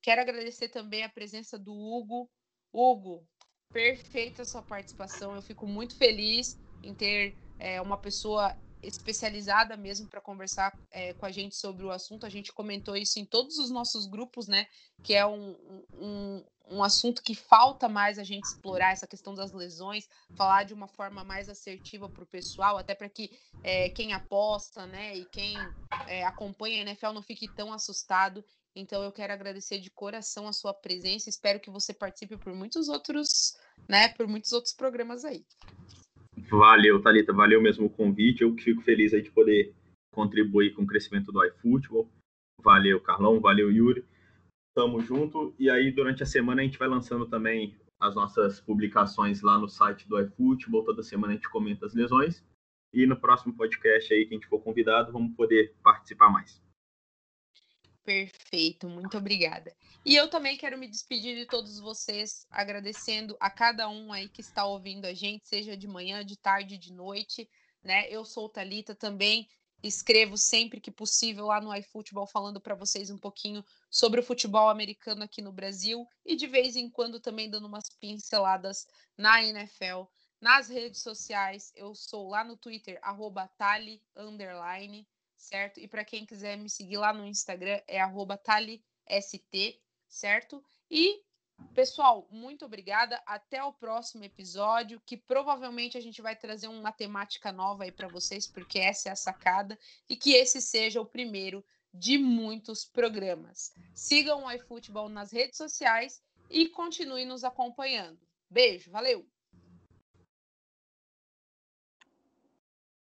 S1: Quero agradecer também a presença do Hugo. Hugo, perfeita sua participação. Eu fico muito feliz em ter é, uma pessoa especializada mesmo para conversar é, com a gente sobre o assunto. A gente comentou isso em todos os nossos grupos, né? Que é um, um, um assunto que falta mais a gente explorar essa questão das lesões, falar de uma forma mais assertiva para o pessoal, até para que é, quem aposta, né, e quem é, acompanha a NFL não fique tão assustado. Então eu quero agradecer de coração a sua presença. Espero que você participe por muitos outros, né, por muitos outros programas aí.
S4: Valeu, Thalita, valeu mesmo o convite. Eu fico feliz aí de poder contribuir com o crescimento do iFootball. Valeu, Carlão, valeu, Yuri. Tamo junto. E aí, durante a semana, a gente vai lançando também as nossas publicações lá no site do iFootball. Toda semana a gente comenta as lesões. e no próximo podcast aí que a gente for convidado, vamos poder participar mais.
S1: Perfeito, muito obrigada. E eu também quero me despedir de todos vocês, agradecendo a cada um aí que está ouvindo a gente, seja de manhã, de tarde, de noite, né? Eu sou Talita também, escrevo sempre que possível lá no iFootball falando para vocês um pouquinho sobre o futebol americano aqui no Brasil e de vez em quando também dando umas pinceladas na NFL, nas redes sociais. Eu sou lá no Twitter @tali underline certo? E para quem quiser me seguir lá no Instagram é @talist, certo? E pessoal, muito obrigada. Até o próximo episódio, que provavelmente a gente vai trazer uma temática nova aí para vocês, porque essa é a sacada e que esse seja o primeiro de muitos programas. Sigam o iFootball nas redes sociais e continue nos acompanhando. Beijo, valeu!